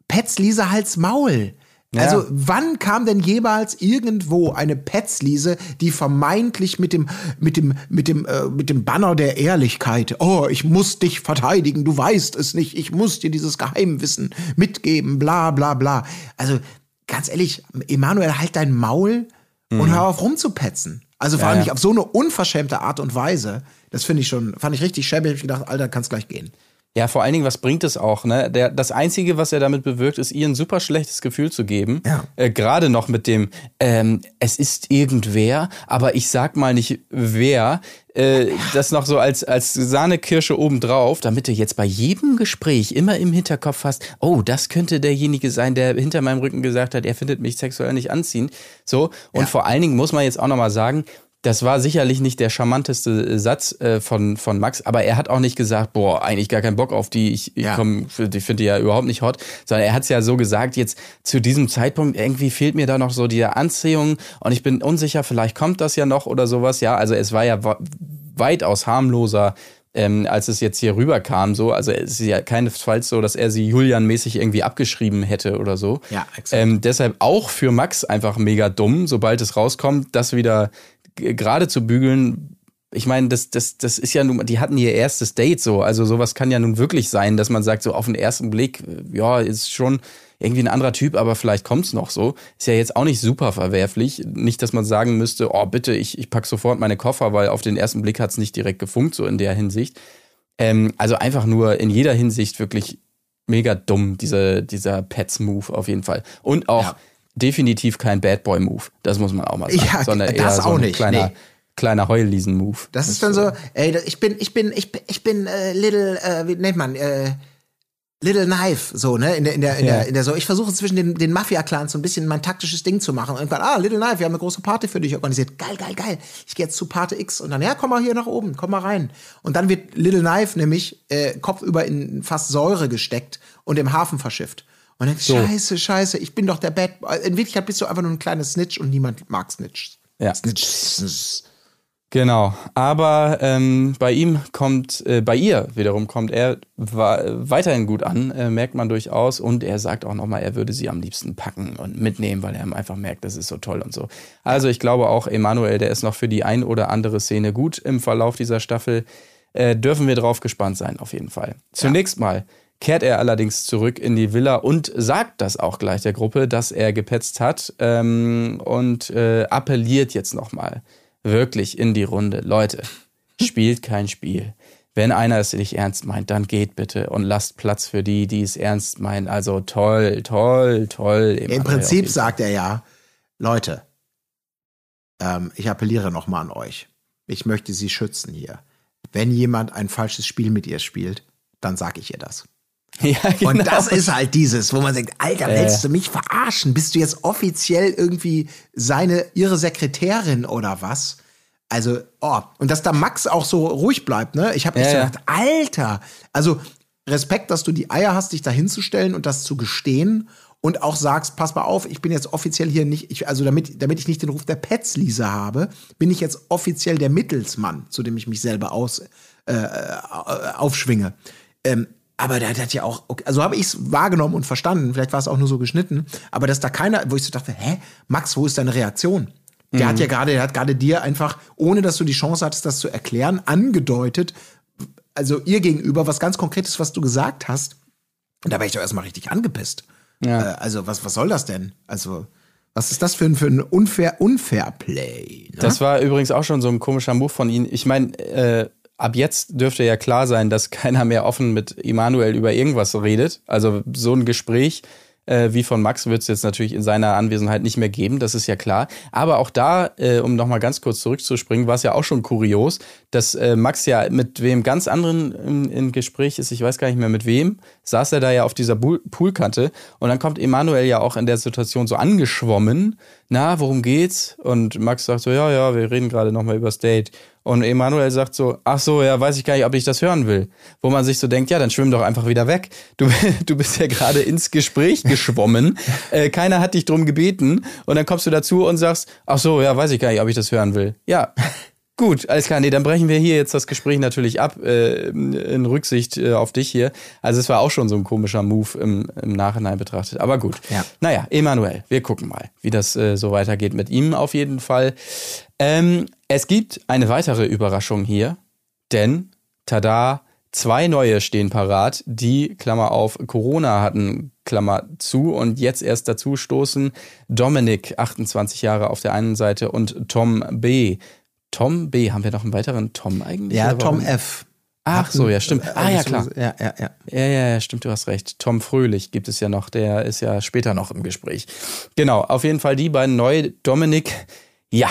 S1: Petz Lisa Hals Maul.
S2: Ja.
S1: Also, wann kam denn jemals irgendwo eine Petzliese, die vermeintlich mit dem, mit dem, mit dem, äh, mit dem Banner der Ehrlichkeit, oh, ich muss dich verteidigen, du weißt es nicht, ich muss dir dieses Geheimwissen mitgeben, bla, bla, bla. Also, ganz ehrlich, Emanuel, halt dein Maul und hör auf rumzupetzen. Also, vor allem
S2: Mhm. Ja, ja.
S1: nicht auf so eine unverschämte Art und Weise. Das finde ich schon, fand ich richtig schäbig. Hab ich gedacht, Alter, kannst gleich gehen.
S2: Ja, vor allen Dingen, was bringt es auch? Ne? Der, das Einzige, was er damit bewirkt, ist, ihr ein super schlechtes Gefühl zu geben.
S1: Ja.
S2: Äh, Gerade noch mit dem, ähm, es ist irgendwer, aber ich sag mal nicht wer. Äh, das noch so als, als Sahnekirsche obendrauf, damit du jetzt bei jedem Gespräch immer im Hinterkopf hast, oh, das könnte derjenige sein, der hinter meinem Rücken gesagt hat, er findet mich sexuell nicht anziehend. So. Und
S1: Ja.
S2: vor allen Dingen muss man jetzt auch nochmal sagen, das war sicherlich nicht der charmanteste Satz äh, von, von Max, aber er hat auch nicht gesagt, boah, eigentlich gar keinen Bock auf die, ich, ich
S1: Ja.
S2: komm, ich finde die ja überhaupt nicht hot, sondern er hat es ja so gesagt, jetzt zu diesem Zeitpunkt, irgendwie fehlt mir da noch so die Anziehung und ich bin unsicher, vielleicht kommt das ja noch oder sowas, ja, also es war ja weitaus harmloser, ähm, als es jetzt hier rüberkam, so, also es ist ja keinesfalls so, dass er sie Julian-mäßig irgendwie abgeschrieben hätte oder so.
S1: Ja, exakt.
S2: Ähm, deshalb auch für Max einfach mega dumm, sobald es rauskommt, das wieder gerade zu bügeln. Ich meine, das, das, das ist ja nun, die hatten ihr erstes Date so. Also sowas kann ja nun wirklich sein, dass man sagt, so auf den ersten Blick, ja, ist schon irgendwie ein anderer Typ, aber vielleicht kommt's noch so. Ist ja jetzt auch nicht super verwerflich. Nicht, dass man sagen müsste, oh bitte, ich, ich pack sofort meine Koffer, weil auf den ersten Blick hat's nicht direkt gefunkt, so in der Hinsicht. Ähm, also einfach nur in jeder Hinsicht wirklich mega dumm, diese, dieser Pets-Move auf jeden Fall. Und auch
S1: Ja.
S2: Definitiv kein Bad Boy-Move. Das muss man auch mal sagen.
S1: Ja,
S2: sondern
S1: das
S2: eher so ein
S1: nicht,
S2: kleiner,
S1: nee.
S2: kleiner Heulliesen-Move.
S1: Das ist dann so, ey, das- ich bin, ich bin, ich bin, ich bin äh, Little, äh, wie nennt man, äh, Little Knife, so, ne, in der, in der, in
S2: Ja.
S1: der, in der so, ich versuche zwischen den, den Mafia-Clans so ein bisschen mein taktisches Ding zu machen. Und irgendwann, ah, Little Knife, wir haben eine große Party für dich organisiert. Geil, geil, geil. Ich gehe jetzt zu Party X und dann, ja, komm mal hier nach oben, komm mal rein. Und dann wird Little Knife nämlich äh, kopfüber in fast Säure gesteckt und im Hafen verschifft. Und dann, scheiße, scheiße, ich bin doch der Bad Boy. In Wirklichkeit bist du einfach nur ein kleines Snitch und niemand mag Snitch.
S2: Ja.
S1: Snitch.
S2: Genau, aber ähm, bei ihm kommt, äh, bei ihr wiederum kommt er weiterhin gut an, äh, merkt man durchaus. Und er sagt auch nochmal, er würde sie am liebsten packen und mitnehmen, weil er einfach merkt, das ist so toll und so. Also ich glaube auch, Emanuel, der ist noch für die ein oder andere Szene gut im Verlauf dieser Staffel. Äh, dürfen wir drauf gespannt sein, auf jeden Fall. Zunächst mal kehrt er allerdings zurück in die Villa und sagt das auch gleich der Gruppe, dass er gepetzt hat ähm, und äh, appelliert jetzt nochmal wirklich in die Runde. Leute, spielt kein Spiel. Wenn einer es nicht ernst meint, dann geht bitte und lasst Platz für die, die es ernst meinen. Also toll, toll, toll.
S1: Im
S2: auf
S1: Prinzip sagt er ja, Leute, ähm, ich appelliere noch mal an euch. Ich möchte sie schützen hier. Wenn jemand ein falsches Spiel mit ihr spielt, dann sage ich ihr das.
S2: Ja, genau.
S1: Und das ist halt dieses, wo man sagt, Alter, willst du mich verarschen? Bist du jetzt offiziell irgendwie seine, ihre Sekretärin oder was? Also, oh, und dass da Max auch so ruhig bleibt, ne? Ich habe echt
S2: Ja,
S1: so
S2: ja.
S1: gedacht, Alter, also Respekt, dass du die Eier hast, dich da hinzustellen und das zu gestehen und auch sagst, pass mal auf, ich bin jetzt offiziell hier nicht, ich, also damit, damit ich nicht den Ruf der Petzliese habe, bin ich jetzt offiziell der Mittelsmann, zu dem ich mich selber aus, äh, äh, aufschwinge. Ähm, aber der hat ja auch, okay, also habe ich es wahrgenommen und verstanden, vielleicht war es auch nur so geschnitten, aber dass da keiner, wo ich so dachte, hä, Max, wo ist deine Reaktion? Der hat ja gerade, der hat gerade dir einfach, ohne dass du die Chance hattest, das zu erklären, angedeutet, also ihr gegenüber was ganz Konkretes, was du gesagt hast. Und da war ich doch erstmal richtig angepisst.
S2: Ja.
S1: Äh, also, was, was soll das denn? Also, was ist das für ein, für ein unfair, unfair Play? Ne?
S2: Das war übrigens auch schon so ein komischer Move von ihm. Ich meine, äh, ab jetzt dürfte ja klar sein, dass keiner mehr offen mit Emanuel über irgendwas redet. Also so ein Gespräch äh, wie von Max wird es jetzt natürlich in seiner Anwesenheit nicht mehr geben, das ist ja klar. Aber auch da, äh, um nochmal ganz kurz zurückzuspringen, war es ja auch schon kurios, dass äh, Max ja mit wem ganz anderen im, im, Gespräch ist, ich weiß gar nicht mehr mit wem, saß er da ja auf dieser Poolkante und dann kommt Emanuel ja auch in der Situation so angeschwommen, na, worum geht's? Und Max sagt so, ja, ja, wir reden gerade nochmal übers Date. Und Emanuel sagt so, ach so, ja, weiß ich gar nicht, ob ich das hören will. Wo man sich so denkt, ja, dann schwimm doch einfach wieder weg. Du, du bist ja gerade ins Gespräch geschwommen. äh, keiner hat dich drum gebeten. Und dann kommst du dazu und sagst, ach so, ja, weiß ich gar nicht, ob ich das hören will. Ja, Gut, alles klar. Nee, dann brechen wir hier jetzt das Gespräch natürlich ab, äh, in Rücksicht äh, auf dich hier. Also es war auch schon so ein komischer Move im, im Nachhinein betrachtet. Aber gut. Ja. Naja, Emanuel, wir gucken mal, wie das äh, so weitergeht mit ihm auf jeden Fall. Ähm, es gibt eine weitere Überraschung hier, denn, tada, zwei neue stehen parat, die, Klammer auf, Corona hatten, Klammer zu und jetzt erst dazu stoßen. Dominik, 28 Jahre auf der einen Seite und Tom B., Tom B. Haben wir noch einen weiteren Tom eigentlich?
S1: Ja, Tom F.
S2: Ach so, ja, stimmt. Ah, ja, klar.
S1: Ja, ja, ja.
S2: Ja, ja, stimmt, du hast recht. Tom Fröhlich gibt es ja noch, der ist ja später noch im Gespräch. Genau, auf jeden Fall die beiden neu. Dominik, ja.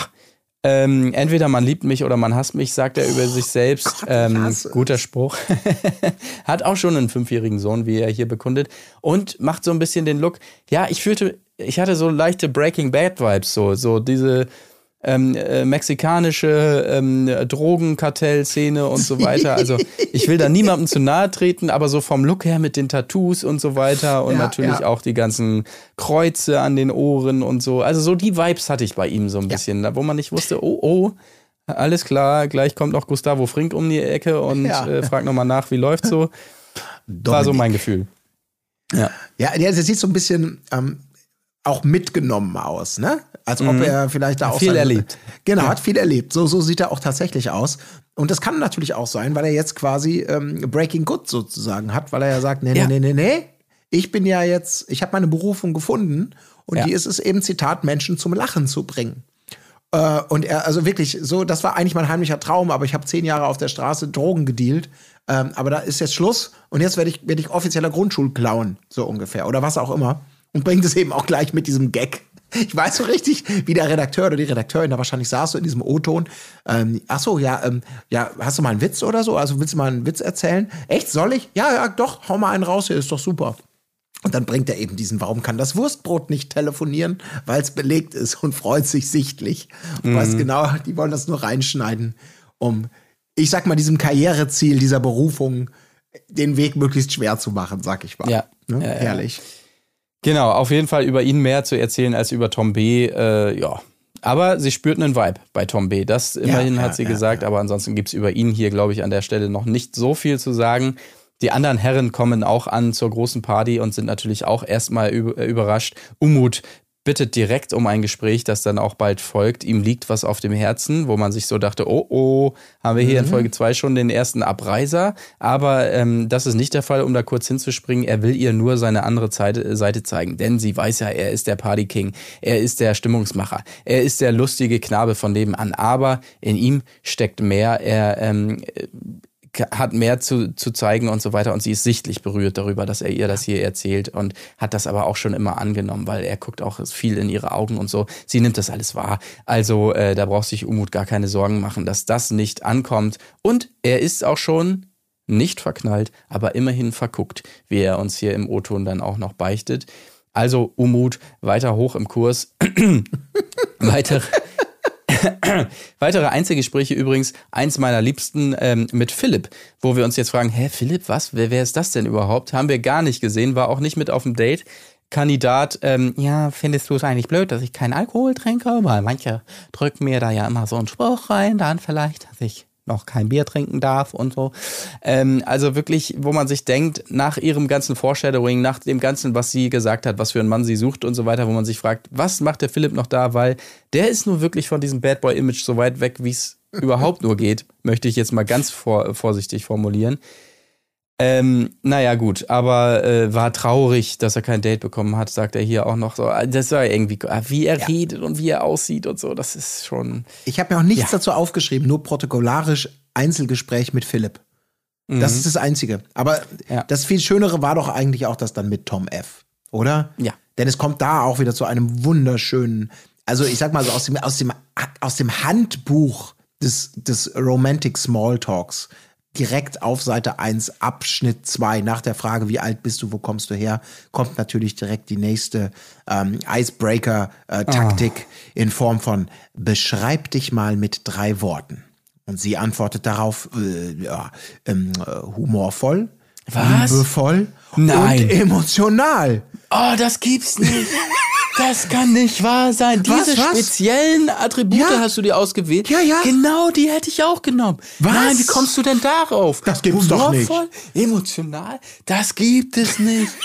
S2: Ähm, entweder man liebt mich oder man hasst mich, sagt er über sich selbst. Gott, ähm, guter Spruch. Hat auch schon einen fünfjährigen Sohn, wie er hier bekundet. Und macht so ein bisschen den Look. Ja, ich fühlte, ich hatte so leichte Breaking Bad Vibes, so, so diese ähm, äh, mexikanische ähm, Drogenkartell-Szene und so weiter. Also ich will da niemandem zu nahe treten, aber so vom Look her mit den Tattoos und so weiter und ja, natürlich ja. auch die ganzen Kreuze an den Ohren und so. Also so die Vibes hatte ich bei ihm so ein bisschen, ja. wo man nicht wusste, oh oh, alles klar, gleich kommt noch Gustavo Frink um die Ecke und ja. äh, fragt nochmal nach, wie läuft's so. Dominik. War so mein Gefühl.
S1: Ja, ja, der, der sieht so ein bisschen ähm, auch mitgenommen aus, ne? Als ob mhm. er vielleicht da auch
S2: viel erlebt.
S1: Genau, ja. hat viel erlebt. So, so sieht er auch tatsächlich aus. Und das kann natürlich auch sein, weil er jetzt quasi ähm, Breaking Good sozusagen hat, weil er ja sagt, nee, nee, ja. nee, nee, nee, ich bin ja jetzt, ich habe meine Berufung gefunden und ja. die ist es eben, Zitat, Menschen zum Lachen zu bringen. Äh, und er, also wirklich, so, das war eigentlich mein heimlicher Traum, aber ich habe zehn Jahre auf der Straße Drogen gedealt. Ähm, aber da ist jetzt Schluss und jetzt werde ich, werd ich offizieller Grundschulclown, so ungefähr. Oder was auch immer und bringt es eben auch gleich mit diesem Gag. Ich weiß so richtig, wie der Redakteur oder die Redakteurin da wahrscheinlich saß so in diesem O-Ton. Ähm, ach so, ja, ähm, ja, hast du mal einen Witz oder so? Also willst du mal einen Witz erzählen? Echt, soll ich? Ja, ja, doch, hau mal einen raus, hier ist doch super. Und dann bringt er eben diesen, warum kann das Wurstbrot nicht telefonieren? Weil es belegt ist und freut sich sichtlich. Und mhm. weiß genau, die wollen das nur reinschneiden, um, ich sag mal, diesem Karriereziel, dieser Berufung, den Weg möglichst schwer zu machen, sag ich mal.
S2: Ja.
S1: Ne?
S2: ja
S1: Herrlich.
S2: Ja. Genau, auf jeden Fall über ihn mehr zu erzählen als über Tom B. Äh, ja. Aber sie spürt einen Vibe bei Tom B. Das immerhin ja, ja, hat sie ja, gesagt, aber ansonsten gibt es über ihn hier, glaube ich, an der Stelle noch nicht so viel zu sagen. Die anderen Herren kommen auch an zur großen Party und sind natürlich auch erstmal überrascht. Umut bittet direkt um ein Gespräch, das dann auch bald folgt. Ihm liegt was auf dem Herzen, wo man sich so dachte, oh oh, haben wir hier mhm. in Folge 2 schon den ersten Abreiser. Aber ähm, das ist nicht der Fall, um da kurz hinzuspringen. Er will ihr nur seine andere Seite, Seite zeigen, denn sie weiß ja, er ist der Partyking, er ist der Stimmungsmacher, er ist der lustige Knabe von nebenan. Aber in ihm steckt mehr. Er ähm, hat mehr zu, zu zeigen und so weiter. Und sie ist sichtlich berührt darüber, dass er ihr das hier erzählt und hat das aber auch schon immer angenommen, weil er guckt auch viel in ihre Augen und so. Sie nimmt das alles wahr. Also äh, da braucht sich Umut gar keine Sorgen machen, dass das nicht ankommt. Und er ist auch schon nicht verknallt, aber immerhin verguckt, wie er uns hier im O-Ton dann auch noch beichtet. Also Umut weiter hoch im Kurs. Weitere Weitere Einzelgespräche übrigens, eins meiner liebsten ähm, mit Philipp, wo wir uns jetzt fragen, hä, Philipp, was? Wer, wer ist das denn überhaupt? Haben wir gar nicht gesehen, war auch nicht mit auf dem Date. Kandidat, ähm, ja, findest du es eigentlich blöd, dass ich keinen Alkohol trinke? Weil manche drücken mir da ja immer so einen Spruch rein, dann vielleicht, dass ich noch kein Bier trinken darf und so. Ähm, also wirklich, wo man sich denkt, nach ihrem ganzen Foreshadowing, nach dem ganzen, was sie gesagt hat, was für einen Mann sie sucht und so weiter, wo man sich fragt, was macht der Philipp noch da? Weil der ist nur wirklich von diesem Bad Boy-Image so weit weg, wie es überhaupt nur geht, möchte ich jetzt mal ganz vor, vorsichtig formulieren. Ähm, naja, gut, aber äh, war traurig, dass er kein Date bekommen hat, sagt er hier auch noch so. Ah, das war irgendwie, ah, wie er ja. redet und wie er aussieht und so, das ist schon.
S1: Ich habe mir auch nichts ja. dazu aufgeschrieben, nur protokollarisch Einzelgespräch mit Philipp. Das ist das Einzige. Aber
S2: Mhm. Ja.
S1: das viel Schönere war doch eigentlich auch das dann mit Tom F. Oder?
S2: Ja.
S1: Denn es kommt da auch wieder zu einem wunderschönen, also ich sag mal so aus dem, aus dem, aus dem Handbuch des, des Romantic Smalltalks direkt auf Seite 1, Abschnitt 2, nach der Frage, wie alt bist du, wo kommst du her, kommt natürlich direkt die nächste ähm, Icebreaker-Taktik in Form von Beschreib dich mal mit drei Worten. Und sie antwortet darauf, äh, ja, ähm, äh, humorvoll,
S2: Was?
S1: liebevoll
S2: Nein.
S1: und emotional.
S2: Oh, das gibt's nicht. Das kann nicht wahr sein.
S1: Was,
S2: Diese
S1: was?
S2: speziellen Attribute
S1: Ja.
S2: hast du dir ausgewählt.
S1: Ja, ja.
S2: Genau, die hätte ich auch genommen.
S1: Was?
S2: Nein, wie kommst du denn darauf?
S1: Das gibt's doch nicht.
S2: Humorvoll, Emotional? Das gibt es nicht.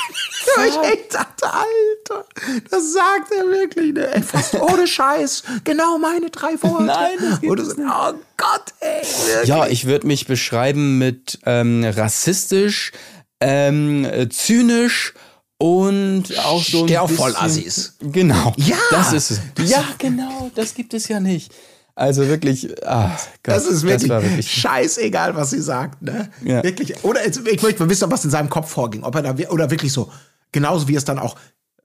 S1: Ja, ich echt dachte, Alter, das sagt er wirklich, ne? Ey, fast ohne Scheiß. Genau meine drei Worte.
S2: Nein, das gibt es nicht.
S1: Oh Gott, ey. wirklich.
S2: Ja, ich würde mich beschreiben mit ähm, rassistisch, ähm, äh, zynisch und auch so ein
S1: Steh auf
S2: bisschen-
S1: Vollassis.
S2: Genau.
S1: Ja.
S2: Das ist es. Ja, genau. Das gibt es ja nicht. Also wirklich, ah, Gott,
S1: Das ist wirklich,
S2: war wirklich
S1: scheißegal, was sie sagt, ne?
S2: Ja.
S1: Wirklich. Oder ich möchte mal wissen, was in seinem Kopf vorging. Ob er da, oder wirklich so, genauso wie es dann auch,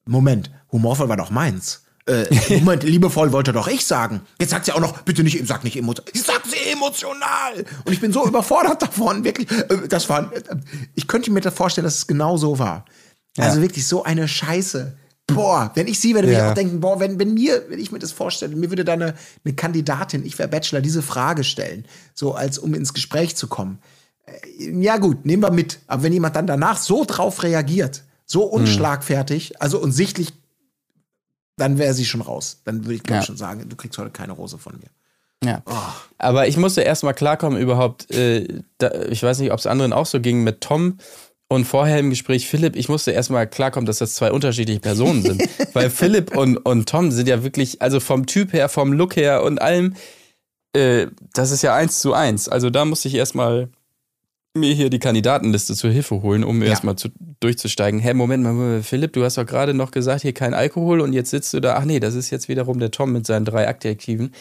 S1: Moment, humorvoll war doch meins. Äh, Moment, liebevoll wollte doch ich sagen. Jetzt sagt sie auch noch, bitte nicht, sag nicht emotional. Ich sag sie emotional. Und ich bin so überfordert davon, wirklich. Äh, Das war, äh, ich könnte mir das vorstellen, dass es genau so war. Also wirklich so eine Scheiße. Boah, wenn ich sie würde, würde
S2: Ja.
S1: ich auch denken, boah, wenn, wenn mir, wenn ich mir das vorstelle, mir würde da eine, eine Kandidatin, ich wäre Bachelor, diese Frage stellen, so als um ins Gespräch zu kommen. Äh, Ja gut, nehmen wir mit. Aber wenn jemand dann danach so drauf reagiert, so
S2: Hm.
S1: unschlagfertig, also und sichtlich, dann wäre sie schon raus. Dann würde ich glaube
S2: Ja.
S1: schon sagen, du kriegst heute keine Rose von mir.
S2: Ja. Aber ich musste erstmal klarkommen überhaupt, äh, da, ich weiß nicht, ob es anderen auch so ging mit Tom und vorher im Gespräch Philipp, ich musste erstmal klarkommen, dass das zwei unterschiedliche Personen sind. Weil Philipp und, und Tom sind ja wirklich, also vom Typ her, vom Look her und allem, äh, das ist ja eins zu eins. Also da musste ich erstmal mir hier die Kandidatenliste zur Hilfe holen, um
S1: Ja.
S2: erstmal zu, durchzusteigen. Hä, Moment mal, Philipp, du hast doch gerade noch gesagt, hier kein Alkohol und jetzt sitzt du da. Ach nee, das ist jetzt wiederum der Tom mit seinen drei Adjektiven.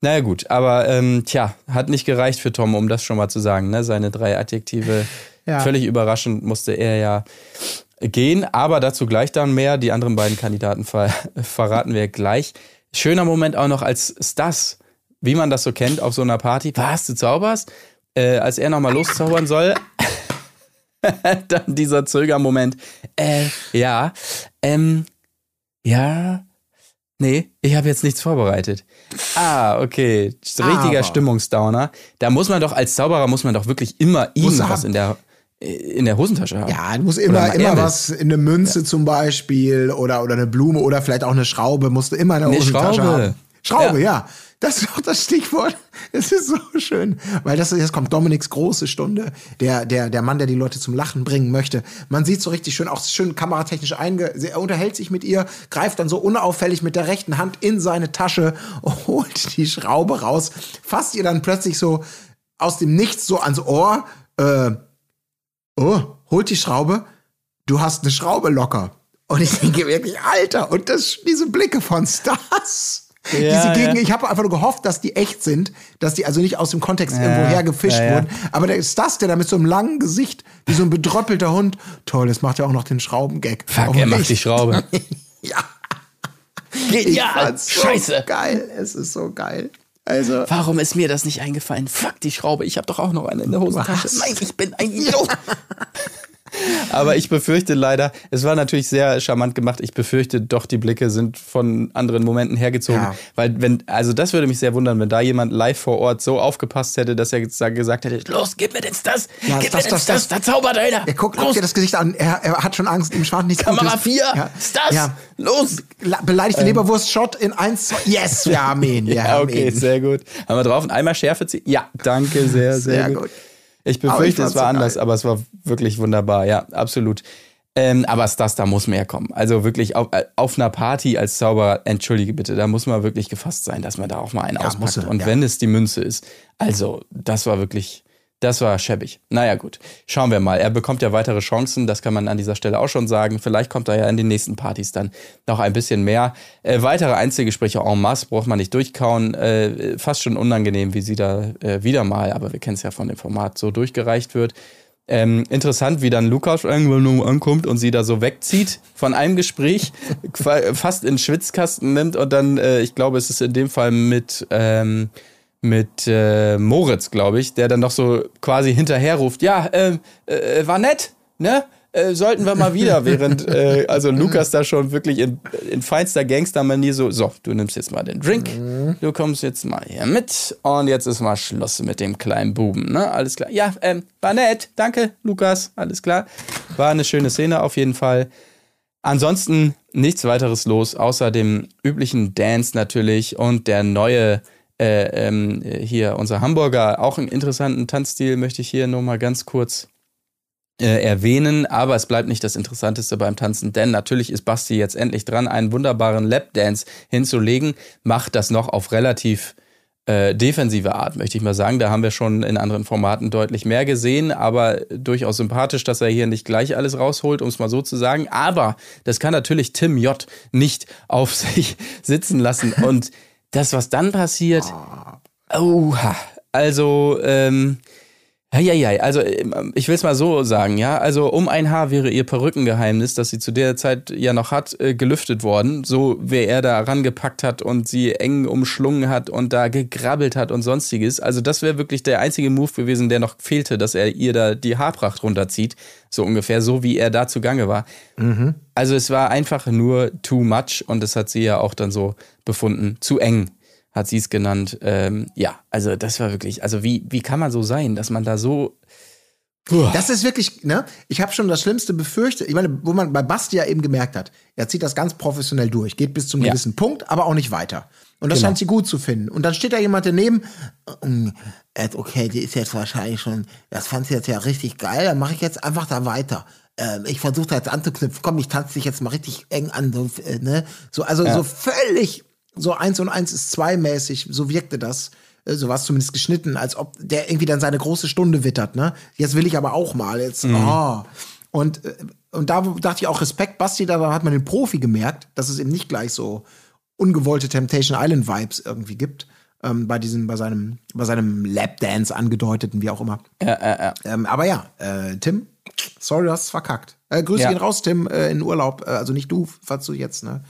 S2: Naja gut, aber ähm, tja, hat nicht gereicht für Tom, um das schon mal zu sagen. Ne? Seine drei Adjektive,
S1: Ja.
S2: völlig überraschend musste er ja gehen, aber dazu gleich dann mehr. Die anderen beiden Kandidaten ver verraten wir gleich. Schöner Moment auch noch als Stas, wie man das so kennt auf so einer Party. Was, du zauberst? Äh, als er nochmal loszaubern soll, dann dieser Zögermoment. Äh, ja, ähm, ja, nee, ich habe jetzt nichts vorbereitet. Ah, okay, richtiger
S1: Aber.
S2: Stimmungsdowner. Da muss man doch als Zauberer muss man doch wirklich immer
S1: Muss
S2: irgendwas in der in der Hosentasche haben.
S1: Ja, du musst
S2: Oder
S1: immer, immer
S2: Ärmel.
S1: was, eine Münze zum Beispiel oder, oder eine Blume oder vielleicht auch eine Schraube, musst du immer in der
S2: Eine
S1: Hosentasche
S2: Schraube.
S1: haben. Schraube,
S2: Ja.
S1: ja. Das ist doch das Stichwort. Es ist so schön. Weil das, jetzt kommt Dominiks große Stunde. Der, der, der Mann, der die Leute zum Lachen bringen möchte. Man sieht so richtig schön, auch schön kameratechnisch einge, er unterhält sich mit ihr, greift dann so unauffällig mit der rechten Hand in seine Tasche, holt die Schraube raus, fasst ihr dann plötzlich so aus dem Nichts so ans Ohr, äh, oh, holt die Schraube, du hast eine Schraube locker. Und ich denke wirklich, Alter, und das, diese Blicke von Stars.
S2: Ja,
S1: diese Gegen,
S2: ja.
S1: ich habe einfach nur gehofft, dass die echt sind, dass die also nicht aus dem Kontext irgendwo hergefischt
S2: ja, ja.
S1: wurden. Aber der Stas, der da mit so einem langen Gesicht, wie so ein bedröppelter Hund, toll, das macht ja auch noch den Schraubengag.
S2: Fuck,
S1: Auf
S2: er macht die Schraube.
S1: Ja,
S2: Genial,
S1: so
S2: scheiße.
S1: geil. Es ist so geil. Also,
S2: Warum ist mir das nicht eingefallen? Fuck die Schraube, ich habe doch auch noch eine in der Hosentasche. Nein, ich bin ein Idiot. Aber ich befürchte leider, es war natürlich sehr charmant gemacht. Ich befürchte doch, die Blicke sind von anderen Momenten hergezogen.
S1: Ja.
S2: Weil, wenn, also das würde mich sehr wundern, wenn da jemand live vor Ort so aufgepasst hätte, dass er jetzt gesagt hätte: Los, gib mir den Stas,
S1: Ja,
S2: gib
S1: Stas,
S2: mir den
S1: Stas,
S2: Stas, da zaubert einer.
S1: er guckt, guckt dir das Gesicht an, er, er hat schon Angst, ihm schwant nichts
S2: Kamera
S1: Gutes.
S2: 4,
S1: Ja.
S2: Stas,
S1: Ja.
S2: los.
S1: Beleidigte Leberwurst-Shot in 1, 2. Yes, wir haben ihn. Wir
S2: Ja,
S1: haben
S2: okay,
S1: ihn.
S2: sehr gut. Haben wir drauf und einmal Schärfe ziehen? Ja, danke, sehr, sehr,
S1: Sehr
S2: gut.
S1: gut.
S2: Ich
S1: Aber ich
S2: befürchte, es war
S1: so
S2: anders,
S1: geil.
S2: aber es war wirklich wunderbar, ja, absolut. Ähm, aber das, da muss mehr kommen. Also wirklich auf, äh, auf einer Party als Zauberer, entschuldige bitte, da muss man wirklich gefasst sein, dass man da auch mal einen
S1: Ja,
S2: auspackt. und
S1: ja.
S2: wenn es die Münze ist. Also, das war wirklich, Das war schäbig. Naja, gut. Schauen wir mal. Er bekommt ja weitere Chancen, das kann man an dieser Stelle auch schon sagen. Vielleicht kommt er ja in den nächsten Partys dann noch ein bisschen mehr. Äh, weitere Einzelgespräche en masse braucht man nicht durchkauen. Äh, fast schon unangenehm, wie sie da äh, wieder mal, aber wir kennen es ja von dem Format, so durchgereicht wird. Ähm, interessant, wie dann Lukas irgendwann ankommt und sie da so wegzieht von einem Gespräch, fast in Schwitzkasten nimmt und dann, äh, ich glaube, es ist in dem Fall mit, ähm, mit äh, Moritz, glaube ich, der dann noch so quasi hinterher ruft, ja, ähm, äh, war nett, ne? Äh, sollten wir mal wieder, während äh, also Lukas da schon wirklich in, in feinster Gangstermanier so, so, du nimmst jetzt mal den Drink, du kommst jetzt mal hier mit und jetzt ist mal Schluss mit dem kleinen Buben, ne? Alles klar. Ja, ähm, war nett, danke, Lukas, alles klar. War eine schöne Szene auf jeden Fall. Ansonsten nichts weiteres los, außer dem üblichen Dance natürlich und der neue äh, ähm, hier, unser Hamburger, auch einen interessanten Tanzstil möchte ich hier nur mal ganz kurz äh, erwähnen, aber es bleibt nicht das Interessanteste beim Tanzen, denn natürlich ist Basti jetzt endlich dran, einen wunderbaren Lapdance hinzulegen, macht das noch auf relativ äh, defensive Art, möchte ich mal sagen. Da haben wir schon in anderen Formaten deutlich mehr gesehen, aber durchaus sympathisch, dass er hier nicht gleich alles rausholt, um es mal so zu sagen. Aber das kann natürlich Tim J. nicht auf sich sitzen lassen. Und das, was dann passiert, oha, also, ähm, ja, ja, also ähm, ich will es mal so sagen, ja. Also um ein Haar wäre ihr Perückengeheimnis, das sie zu der Zeit ja noch hat, äh, gelüftet worden. So wer er da rangepackt hat und sie eng umschlungen hat und da gegrabbelt hat und sonstiges. Also das wäre wirklich der einzige Move gewesen, der noch fehlte, dass er ihr da die Haarpracht runterzieht. So ungefähr, so wie er da zugange war. Also es war einfach nur too much und das hat sie ja auch dann so befunden. Zu eng hat sie es genannt. Ähm, ja, also das war wirklich, also wie, wie kann man so sein, dass man da so.
S1: Das ist wirklich, ne? Ich habe schon das Schlimmste befürchtet. Ich meine, wo man bei Basti ja eben gemerkt hat, er zieht das ganz professionell durch, geht bis zum
S2: Ja.
S1: gewissen Punkt, aber auch nicht weiter. Und das
S2: Genau.
S1: scheint sie gut zu finden. Und dann steht da jemand daneben, äh, okay, die ist jetzt wahrscheinlich schon, das fand sie jetzt ja richtig geil, dann mache ich jetzt einfach da weiter. Ähm, ich versuche da jetzt anzuknüpfen. Komm, ich tanze dich jetzt mal richtig eng an. So, äh, ne? so, also so völlig, so eins und eins ist zwei mäßig, so wirkte das. Äh, So war es zumindest geschnitten, als ob der irgendwie dann seine große Stunde wittert, ne? Jetzt will ich aber auch mal. Jetzt, oh. Und, äh, und da dachte ich auch Respekt, Basti, da hat man den Profi gemerkt, dass es eben nicht gleich so ungewollte Temptation Island Vibes irgendwie gibt. Ähm, bei diesem, bei seinem, bei seinem Lapdance angedeuteten, wie auch immer.
S2: Ja, ja, ja.
S1: Ähm, aber ja, äh, Tim, sorry, du hast es verkackt. Äh, Grüße gehen raus, Tim, äh, in Urlaub. Äh, also nicht du, falls du jetzt, ne?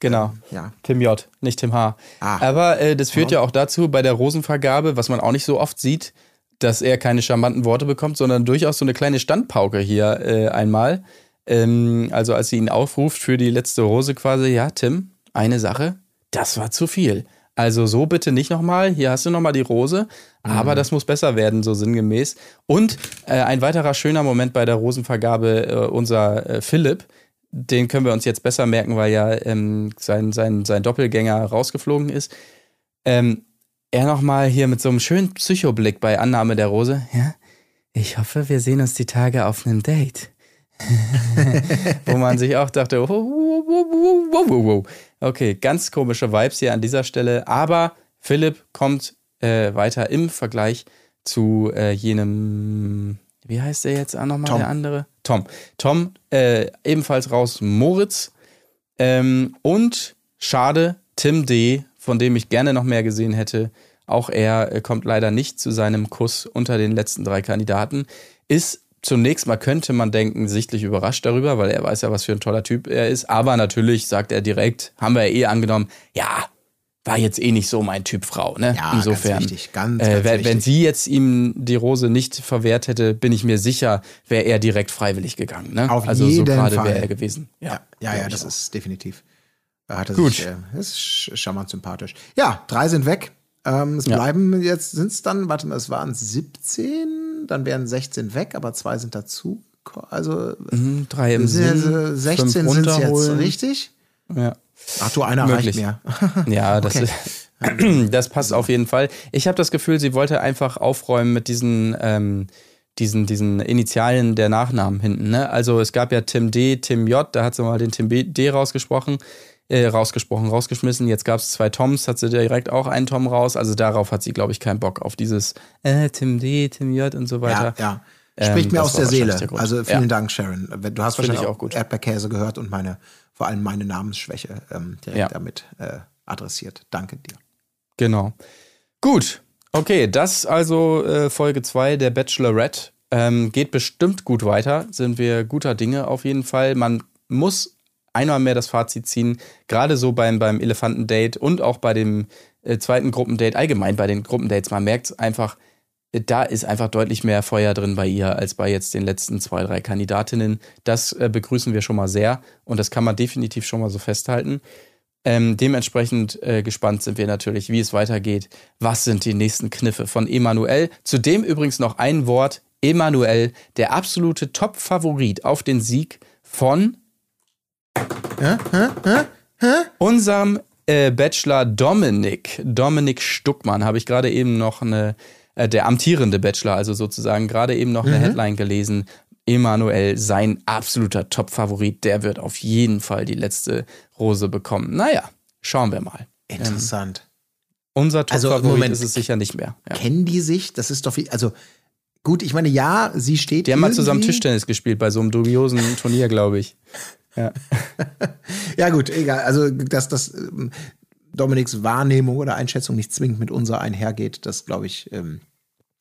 S2: Genau.
S1: Ja.
S2: Tim J., nicht Tim H.
S1: Ah.
S2: Aber äh, das führt ja auch dazu, bei der Rosenvergabe, was man auch nicht so oft sieht, dass er keine charmanten Worte bekommt, sondern durchaus so eine kleine Standpauke hier äh, einmal. Ähm, also als sie ihn aufruft für die letzte Rose quasi, ja, Tim, eine Sache, das war zu viel. Also so bitte nicht nochmal, hier hast du nochmal die Rose, aber das muss besser werden, so sinngemäß. Und äh, ein weiterer schöner Moment bei der Rosenvergabe, äh, unser äh, Philipp, den können wir uns jetzt besser merken, weil ja ähm, sein, sein, sein Doppelgänger rausgeflogen ist. Ähm, er nochmal hier mit so einem schönen Psychoblick bei Annahme der Rose. Ja, ich hoffe, wir sehen uns die Tage auf einem Date. Wo man sich auch dachte, wow, wow, wow, wow, wow, wow. okay, ganz komische Vibes hier an dieser Stelle. Aber Philipp kommt äh, weiter im Vergleich zu äh, jenem, wie heißt der jetzt auch nochmal, der andere? Tom. Tom, äh, ebenfalls raus Moritz. Ähm, und schade, Tim D., von dem ich gerne noch mehr gesehen hätte, auch er äh, kommt leider nicht zu seinem Kuss unter den letzten drei Kandidaten. Ist zunächst mal, könnte man denken, sichtlich überrascht darüber, weil er weiß ja, was für ein toller Typ er ist. Aber natürlich sagt er direkt, haben wir ja eh angenommen, ja, war jetzt eh nicht so mein Typ Frau. Ne?
S1: Ja,
S2: Insofern,
S1: ganz wichtig, ganz,
S2: äh,
S1: ganz
S2: wenn, wenn
S1: wichtig.
S2: sie jetzt ihm die Rose nicht verwehrt hätte, bin ich mir sicher, wäre er direkt freiwillig gegangen. Ne?
S1: Auf
S2: also
S1: jeden
S2: so gerade wäre er gewesen.
S1: Ja, ja, ja,
S2: ich
S1: das
S2: auch.
S1: ist definitiv. Da hat er
S2: Gut.
S1: Sich, äh, das ist charmant sympathisch. Ja, drei sind weg. Ähm, es
S2: Ja.
S1: bleiben jetzt, sind es dann, warte mal, es waren 17, dann wären 16 weg, aber zwei sind dazu. Also
S2: Mhm, drei im
S1: sind
S2: Sinn,
S1: also 16
S2: fünf
S1: sind jetzt, richtig?
S2: Ja.
S1: Ach du, einer
S2: Möglich.
S1: reicht mehr.
S2: Ja, das,
S1: Okay.
S2: das passt auf jeden Fall. Ich habe das Gefühl, sie wollte einfach aufräumen mit diesen, ähm, diesen, diesen Initialen der Nachnamen hinten. Ne? Also es gab ja Tim D, Tim J, da hat sie mal den Tim B, D rausgesprochen. äh, rausgesprochen, rausgeschmissen. Jetzt gab es zwei Toms, hat sie direkt auch einen Tom raus. Also darauf hat sie, glaube ich, keinen Bock auf dieses äh, Tim D, Tim J und so weiter.
S1: Ja, ja. Spricht
S2: Ähm,
S1: mir aus der Seele.
S2: der.
S1: Also vielen
S2: Ja.
S1: Dank, Sharon. Du hast
S2: Finde
S1: wahrscheinlich
S2: ich
S1: auch
S2: auch gut.
S1: Erdbeerkäse gehört und meine, vor allem meine Namensschwäche ähm, direkt
S2: Ja.
S1: damit äh, adressiert. Danke dir.
S2: Genau. Gut. Okay, das also äh, Folge 2 der Bachelorette. Ähm, geht bestimmt gut weiter. Sind wir guter Dinge auf jeden Fall. Man muss einmal mehr das Fazit ziehen, gerade so beim, beim Elefantendate und auch bei dem äh, zweiten Gruppendate, allgemein bei den Gruppendates. Man merkt einfach, da ist einfach deutlich mehr Feuer drin bei ihr als bei jetzt den letzten zwei, drei Kandidatinnen. Das äh, begrüßen wir schon mal sehr und das kann man definitiv schon mal so festhalten. Ähm, dementsprechend äh, gespannt sind wir natürlich, wie es weitergeht. Was sind die nächsten Kniffe von Emanuel? Zudem übrigens noch ein Wort. Emanuel, der absolute Top-Favorit auf den Sieg von unserem äh, Bachelor Dominik. Dominik Stuckmann habe ich gerade eben noch eine, äh, der amtierende Bachelor, also sozusagen gerade eben noch eine Headline gelesen. Emanuel, sein absoluter Top-Favorit, der wird auf jeden Fall die letzte Rose bekommen. Naja, schauen wir mal.
S1: Interessant.
S2: Unser
S1: Also,
S2: Top-Favorit
S1: Moment.
S2: ist es sicher nicht mehr. Ja.
S1: Kennen die sich? Das ist doch wie, also gut, ich meine, ja, sie steht
S2: Die haben mal zusammen Tischtennis gespielt bei so einem dubiosen Turnier, glaube ich. Ja.
S1: Ja, gut, egal. Also, dass das ähm, Dominiks Wahrnehmung oder Einschätzung nicht zwingend mit unserer einhergeht, das glaube ich, ähm,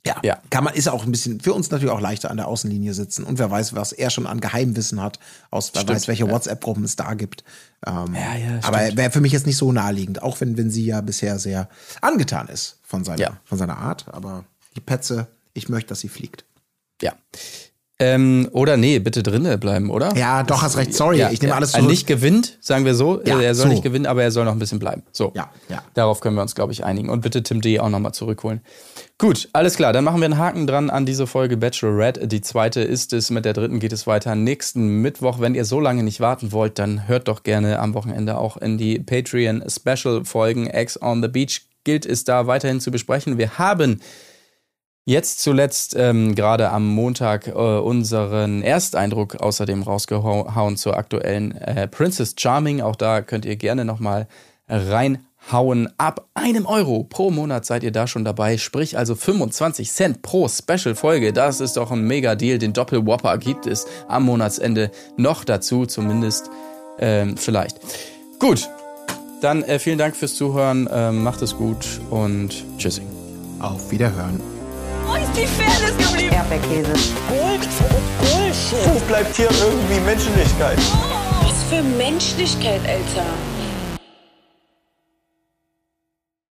S1: ja,
S2: Ja.
S1: kann man, ist auch ein bisschen, für uns natürlich auch leichter an der Außenlinie sitzen. Und wer weiß, was er schon an Geheimwissen hat, aus wer
S2: Stimmt,
S1: weiß, welche
S2: ja.
S1: WhatsApp-Gruppen es da gibt. Ähm,
S2: Ja, ja,
S1: aber wäre für mich jetzt nicht so naheliegend, auch wenn, wenn sie ja bisher sehr angetan ist von seiner,
S2: Ja.
S1: von seiner Art. Aber die Petze, ich möchte, dass sie fliegt.
S2: ja. Ähm, oder nee, bitte drinne bleiben, oder?
S1: Ja, doch, hast recht. Sorry, ich nehme alles
S2: Er
S1: zurück.
S2: nicht gewinnt, sagen wir so.
S1: Ja,
S2: er soll
S1: so.
S2: nicht gewinnen, aber er soll noch ein bisschen bleiben. So.
S1: Ja, ja.
S2: Darauf können wir uns, glaube ich, einigen. Und bitte Tim D. auch nochmal zurückholen. Gut, alles klar. Dann machen wir einen Haken dran an diese Folge Bachelorette. Die zweite ist es. Mit der dritten geht es weiter nächsten Mittwoch. Wenn ihr so lange nicht warten wollt, dann hört doch gerne am Wochenende auch in die Patreon-Special-Folgen. Ex on the Beach gilt es da weiterhin zu besprechen. Wir haben Jetzt zuletzt ähm, gerade am Montag äh, unseren Ersteindruck außerdem rausgehauen zur aktuellen äh, Princess Charming. Auch da könnt ihr gerne nochmal reinhauen. Ab einem Euro pro Monat seid ihr da schon dabei. Sprich also 25 Cent pro Special-Folge. Das ist doch ein Mega-Deal. Den Doppel-Whopper gibt es am Monatsende noch dazu, zumindest ähm, vielleicht. Gut, dann äh, vielen Dank fürs Zuhören. Ähm, macht es gut und tschüssing.
S1: Auf Wiederhören.
S3: Wo ist die Fairness geblieben?
S4: Erdbeerkäse.
S3: Gold, Bullshit.
S5: Wo bleibt hier irgendwie Menschlichkeit?
S3: Was für Menschlichkeit, Alter.